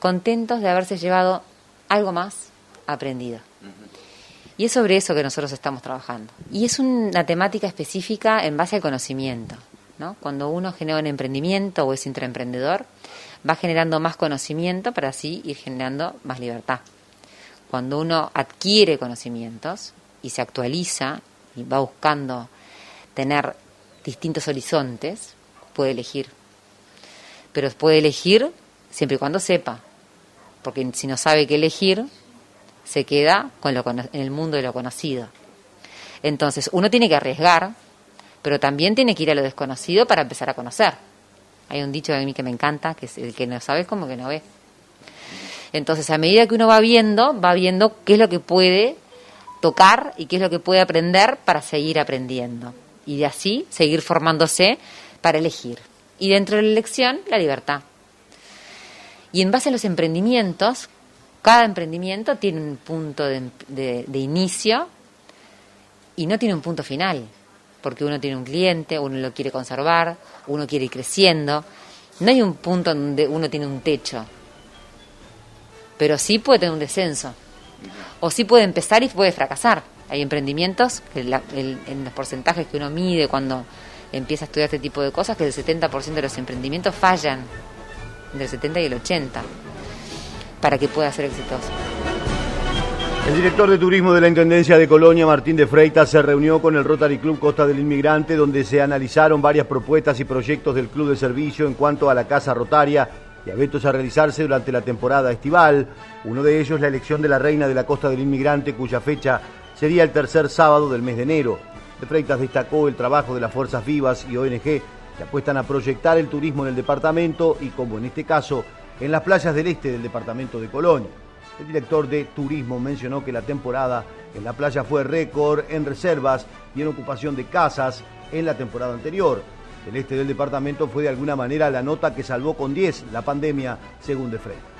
contentos de haberse llevado algo más, aprendido. Y es sobre eso que nosotros estamos trabajando. Y es una temática específica en base al conocimiento. ¿no? Cuando uno genera un emprendimiento o es intraemprendedor, va generando más conocimiento para así ir generando más libertad. Cuando uno adquiere conocimientos y se actualiza y va buscando tener distintos horizontes, puede elegir. Pero puede elegir siempre y cuando sepa, porque si no sabe qué elegir, se queda con lo, en el mundo de lo conocido. Entonces, uno tiene que arriesgar, pero también tiene que ir a lo desconocido para empezar a conocer. Hay un dicho de mí que me encanta, que es el que no sabe como que no ve. Entonces, a medida que uno va viendo, va viendo qué es lo que puede tocar y qué es lo que puede aprender para seguir aprendiendo. Y de así seguir formándose para elegir. Y dentro de la elección, la libertad. Y en base a los emprendimientos, cada emprendimiento tiene un punto de, inicio y no tiene un punto final, porque uno tiene un cliente, uno lo quiere conservar, uno quiere ir creciendo. No hay un punto donde uno tiene un techo, pero sí puede tener un descenso, o sí puede empezar y puede fracasar. Hay emprendimientos, que en los porcentajes que uno mide cuando empieza a estudiar este tipo de cosas, que el 70% de los emprendimientos fallan, del 70 y el 80 para que pueda ser exitoso. El director de turismo de la Intendencia de Colonia, Martín de Freitas, se reunió con el Rotary Club Costa del Inmigrante, donde se analizaron varias propuestas y proyectos del club de servicio en cuanto a la casa rotaria y eventos a realizarse durante la temporada estival. Uno de ellos, la elección de la reina de la Costa del Inmigrante, cuya fecha sería el tercer sábado del mes de enero. De Freitas destacó el trabajo de las fuerzas vivas y ONG que apuestan a proyectar el turismo en el departamento y, como en este caso, en las playas del este del departamento de Colonia. El director de turismo mencionó que la temporada en la playa fue récord en reservas y en ocupación de casas en la temporada anterior. El este del departamento fue de alguna manera la nota que salvó con 10 la pandemia, según De Frey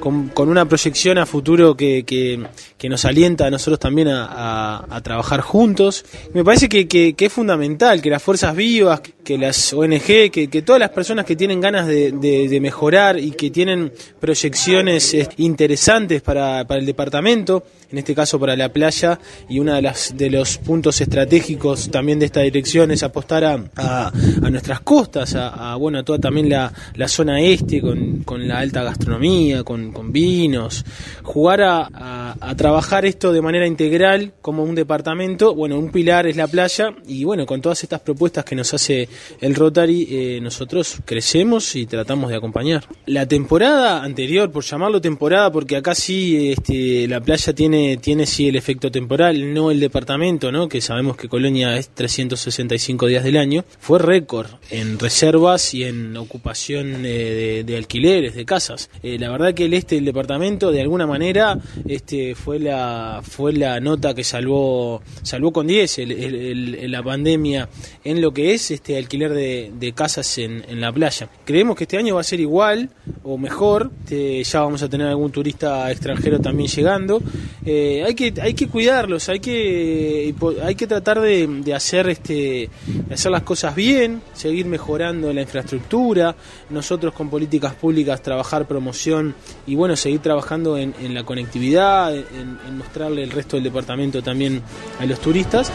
con, una proyección a futuro que, que, nos alienta a nosotros también a, trabajar juntos. Me parece que, es fundamental que las fuerzas vivas, que las ONG, que, todas las personas que tienen ganas de, mejorar y que tienen proyecciones eh, interesantes para, para el departamento, en este caso para la playa, y uno de, de los puntos estratégicos también de esta dirección es apostar a, nuestras costas, a, bueno, a toda también la, la zona este, con, con, la alta gastronomía, con, vinos, jugar a, a, trabajar esto de manera integral como un departamento, bueno, un pilar es la playa, y bueno, con todas estas propuestas que nos hace el Rotary, eh, nosotros crecemos y tratamos de acompañar. La temporada anterior, por llamarlo temporada, porque acá sí este, la playa tiene tiene, sí el efecto temporal, no el departamento, ¿no? que sabemos que Colonia es 365 días del año, fue récord en reservas y en ocupación de, alquileres, de casas. Eh, la verdad que el este del departamento, de alguna manera, este, fue, la, fue la nota que salvó, salvó con 10 la pandemia en lo que es este alquiler de, casas en, en, la playa. Creemos que este año va a ser igual o mejor, este, ya vamos a tener algún turista extranjero también llegando. Eh, hay que hay que cuidarlos, hay que hay que tratar de, hacer este hacer las cosas bien, seguir mejorando la infraestructura, nosotros con políticas públicas trabajar promoción y bueno seguir trabajando en, la conectividad, en, en mostrarle el resto del departamento también a los turistas.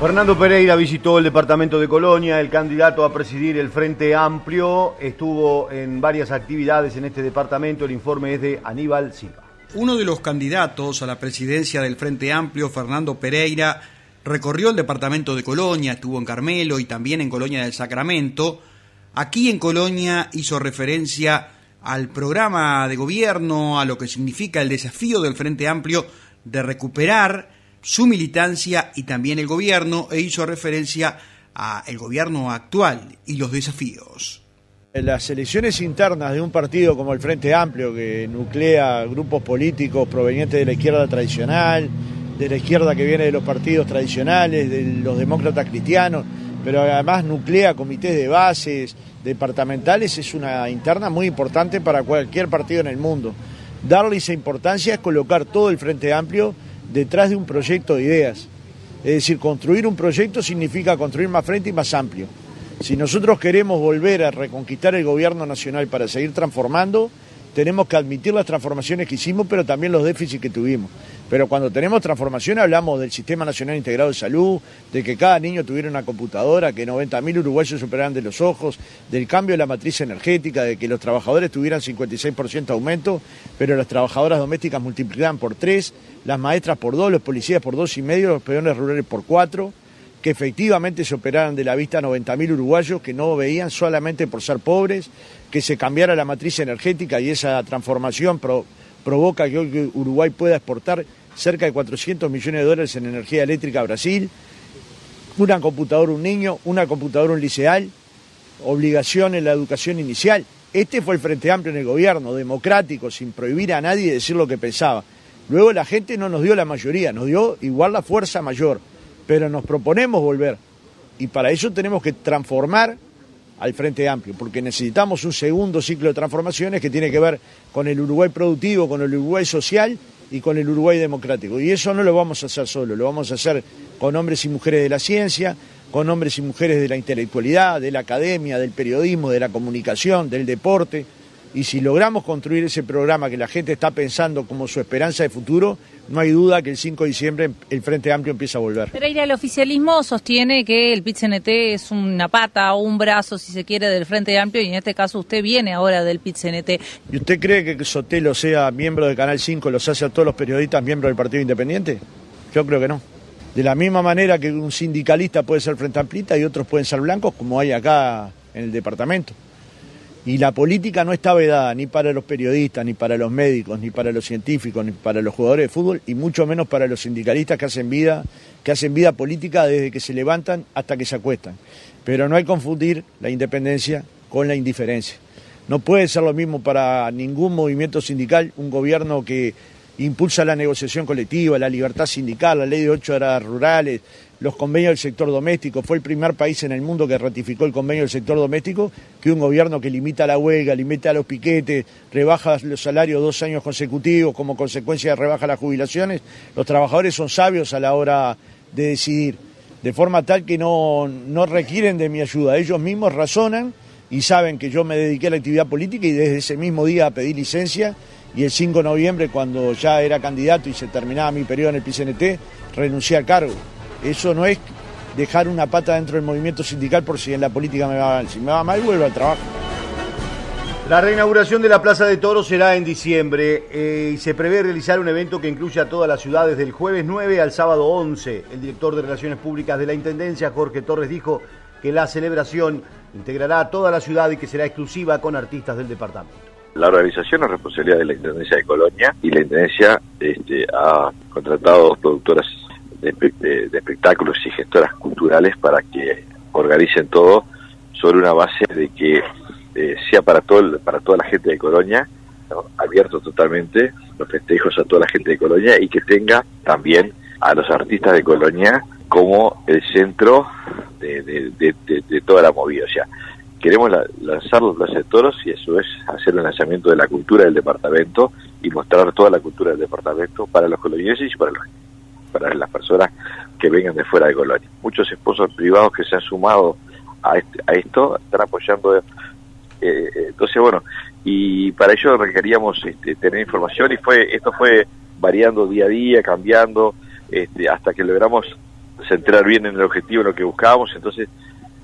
Fernando Pereira visitó el departamento de Colonia, el candidato a presidir el Frente Amplio, estuvo en varias actividades en este departamento, el informe es de Aníbal Silva. Uno de los candidatos a la presidencia del Frente Amplio, Fernando Pereira, recorrió el departamento de Colonia, estuvo en Carmelo y también en Colonia del Sacramento. Aquí en Colonia hizo referencia al programa de gobierno, a lo que significa el desafío del Frente Amplio de recuperar su militancia y también el gobierno e hizo referencia al gobierno actual y los desafíos. Las elecciones internas de un partido como el Frente Amplio, que nuclea grupos políticos provenientes de la izquierda tradicional, de la izquierda que viene de los partidos tradicionales, de los demócratas cristianos, pero además nuclea comités de bases departamentales, es una interna muy importante para cualquier partido en el mundo. Darle esa importancia es colocar todo el Frente Amplio detrás de un proyecto de ideas. Es decir, construir un proyecto significa construir más frente y más amplio. Si nosotros queremos volver a reconquistar el gobierno nacional para seguir transformando, tenemos que admitir las transformaciones que hicimos, pero también los déficits que tuvimos. Pero cuando tenemos transformación hablamos del Sistema Nacional Integrado de Salud, de que cada niño tuviera una computadora, que 90.000 uruguayos superaran de los ojos, del cambio de la matriz energética, de que los trabajadores tuvieran 56% aumento, pero las trabajadoras domésticas multiplicaran por tres, las maestras por dos, los policías por dos y medio, los peones rurales por cuatro que efectivamente se operaran de la vista 90.000 uruguayos que no veían solamente por ser pobres, que se cambiara la matriz energética y esa transformación provoca que hoy Uruguay pueda exportar cerca de 400 millones de dólares en energía eléctrica a Brasil, una computadora un niño, una computadora un liceal, obligación en la educación inicial. Este fue el Frente Amplio en el gobierno, democrático, sin prohibir a nadie decir lo que pensaba. Luego la gente no nos dio la mayoría, nos dio igual la fuerza mayor pero nos proponemos volver. Y para eso tenemos que transformar al Frente Amplio, porque necesitamos un segundo ciclo de transformaciones que tiene que ver con el Uruguay productivo, con el Uruguay social y con el Uruguay democrático. Y eso no lo vamos a hacer solo, lo vamos a hacer con hombres y mujeres de la ciencia, con hombres y mujeres de la intelectualidad, de la academia, del periodismo, de la comunicación, del deporte. Y si logramos construir ese programa que la gente está pensando como su esperanza de futuro, no hay duda que el 5 de diciembre el Frente Amplio empieza a volver. Pereira, el oficialismo sostiene que el PIT-CNT es una pata o un brazo, si se quiere, del Frente Amplio y en este caso usted viene ahora del PIT-CNT. ¿Y usted cree que Sotelo sea miembro de Canal 5 los hace a todos los periodistas miembros del Partido Independiente? Yo creo que no. De la misma manera que un sindicalista puede ser Frente Amplista y otros pueden ser blancos, como hay acá en el departamento. Y la política no está vedada ni para los periodistas, ni para los médicos, ni para los científicos, ni para los jugadores de fútbol, y mucho menos para los sindicalistas que hacen vida, que hacen vida política desde que se levantan hasta que se acuestan. Pero no hay que confundir la independencia con la indiferencia. No puede ser lo mismo para ningún movimiento sindical un gobierno que impulsa la negociación colectiva, la libertad sindical, la ley de ocho horas rurales, los convenios del sector doméstico. Fue el primer país en el mundo que ratificó el convenio del sector doméstico, que un gobierno que limita la huelga, limita los piquetes, rebaja los salarios dos años consecutivos, como consecuencia rebaja las jubilaciones. Los trabajadores son sabios a la hora de decidir, de forma tal que no, no requieren de mi ayuda. Ellos mismos razonan y saben que yo me dediqué a la actividad política y desde ese mismo día pedí licencia y el 5 de noviembre, cuando ya era candidato y se terminaba mi periodo en el PCNT, renuncié al cargo. Eso no es dejar una pata dentro del movimiento sindical por si en la política me va mal. Si me va mal, vuelvo al trabajo. La reinauguración de la Plaza de Toros será en diciembre eh, y se prevé realizar un evento que incluya a todas las ciudades del jueves 9 al sábado 11. El director de Relaciones Públicas de la Intendencia, Jorge Torres, dijo que la celebración integrará a toda la ciudad y que será exclusiva con artistas del departamento. La organización es responsabilidad de la Intendencia de Colonia y la Intendencia este, ha contratado dos productoras de, espectáculos y gestoras culturales para que organicen todo sobre una base de que eh, sea para todo para toda la gente de Colonia abierto totalmente los festejos a toda la gente de Colonia y que tenga también a los artistas de Colonia como el centro de, toda la movida. O sea, queremos lanzar los Plaza y eso es hacer el lanzamiento de la cultura del departamento y mostrar toda la cultura del departamento para los colonienses y para los para las personas que vengan de fuera de Colonia. Muchos esposos privados que se han sumado a, este, a esto están apoyando. Eh, eh, entonces, bueno, y para ello requeríamos este, tener información y fue esto fue variando día a día, cambiando, este, hasta que logramos centrar bien en el objetivo, en lo que buscábamos. Entonces,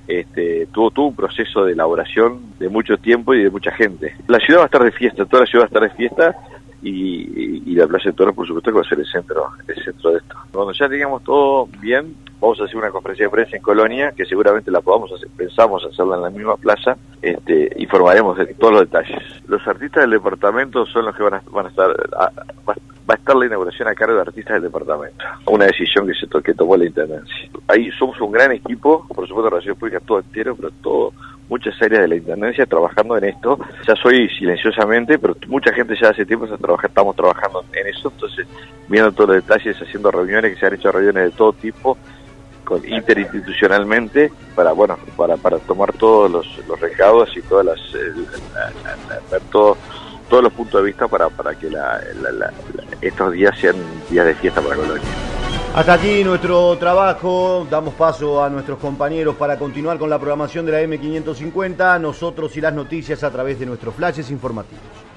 este, tuvo, tuvo un proceso de elaboración de mucho tiempo y de mucha gente. La ciudad va a estar de fiesta, toda la ciudad va a estar de fiesta y, la Plaza de Toros, por supuesto, que va a ser el centro, el centro de esto. Cuando ya tengamos todo bien, vamos a hacer una conferencia de prensa en Colonia, que seguramente la podamos hacer, pensamos hacerla en la misma plaza, este, informaremos de todos los detalles. Los artistas del departamento son los que van a, van a estar, va, a estar la inauguración a cargo de artistas del departamento, una decisión que se que tomó la Intendencia. Ahí somos un gran equipo, por supuesto, Relaciones Públicas todo entero, pero todo muchas áreas de la Intendencia trabajando en esto. Ya soy silenciosamente, pero mucha gente ya hace tiempo estamos trabajando en eso, entonces viendo todos los detalles, haciendo reuniones, que se han hecho reuniones de todo tipo, con, interinstitucionalmente, para bueno para, para tomar todos los, los recaudos y todas las... ver todo, todos los puntos de vista para, para que estos días sean días de fiesta para Colonia. Hasta aquí nuestro trabajo, damos paso a nuestros compañeros para continuar con la programación de la M550, nosotros y las noticias a través de nuestros flashes informativos.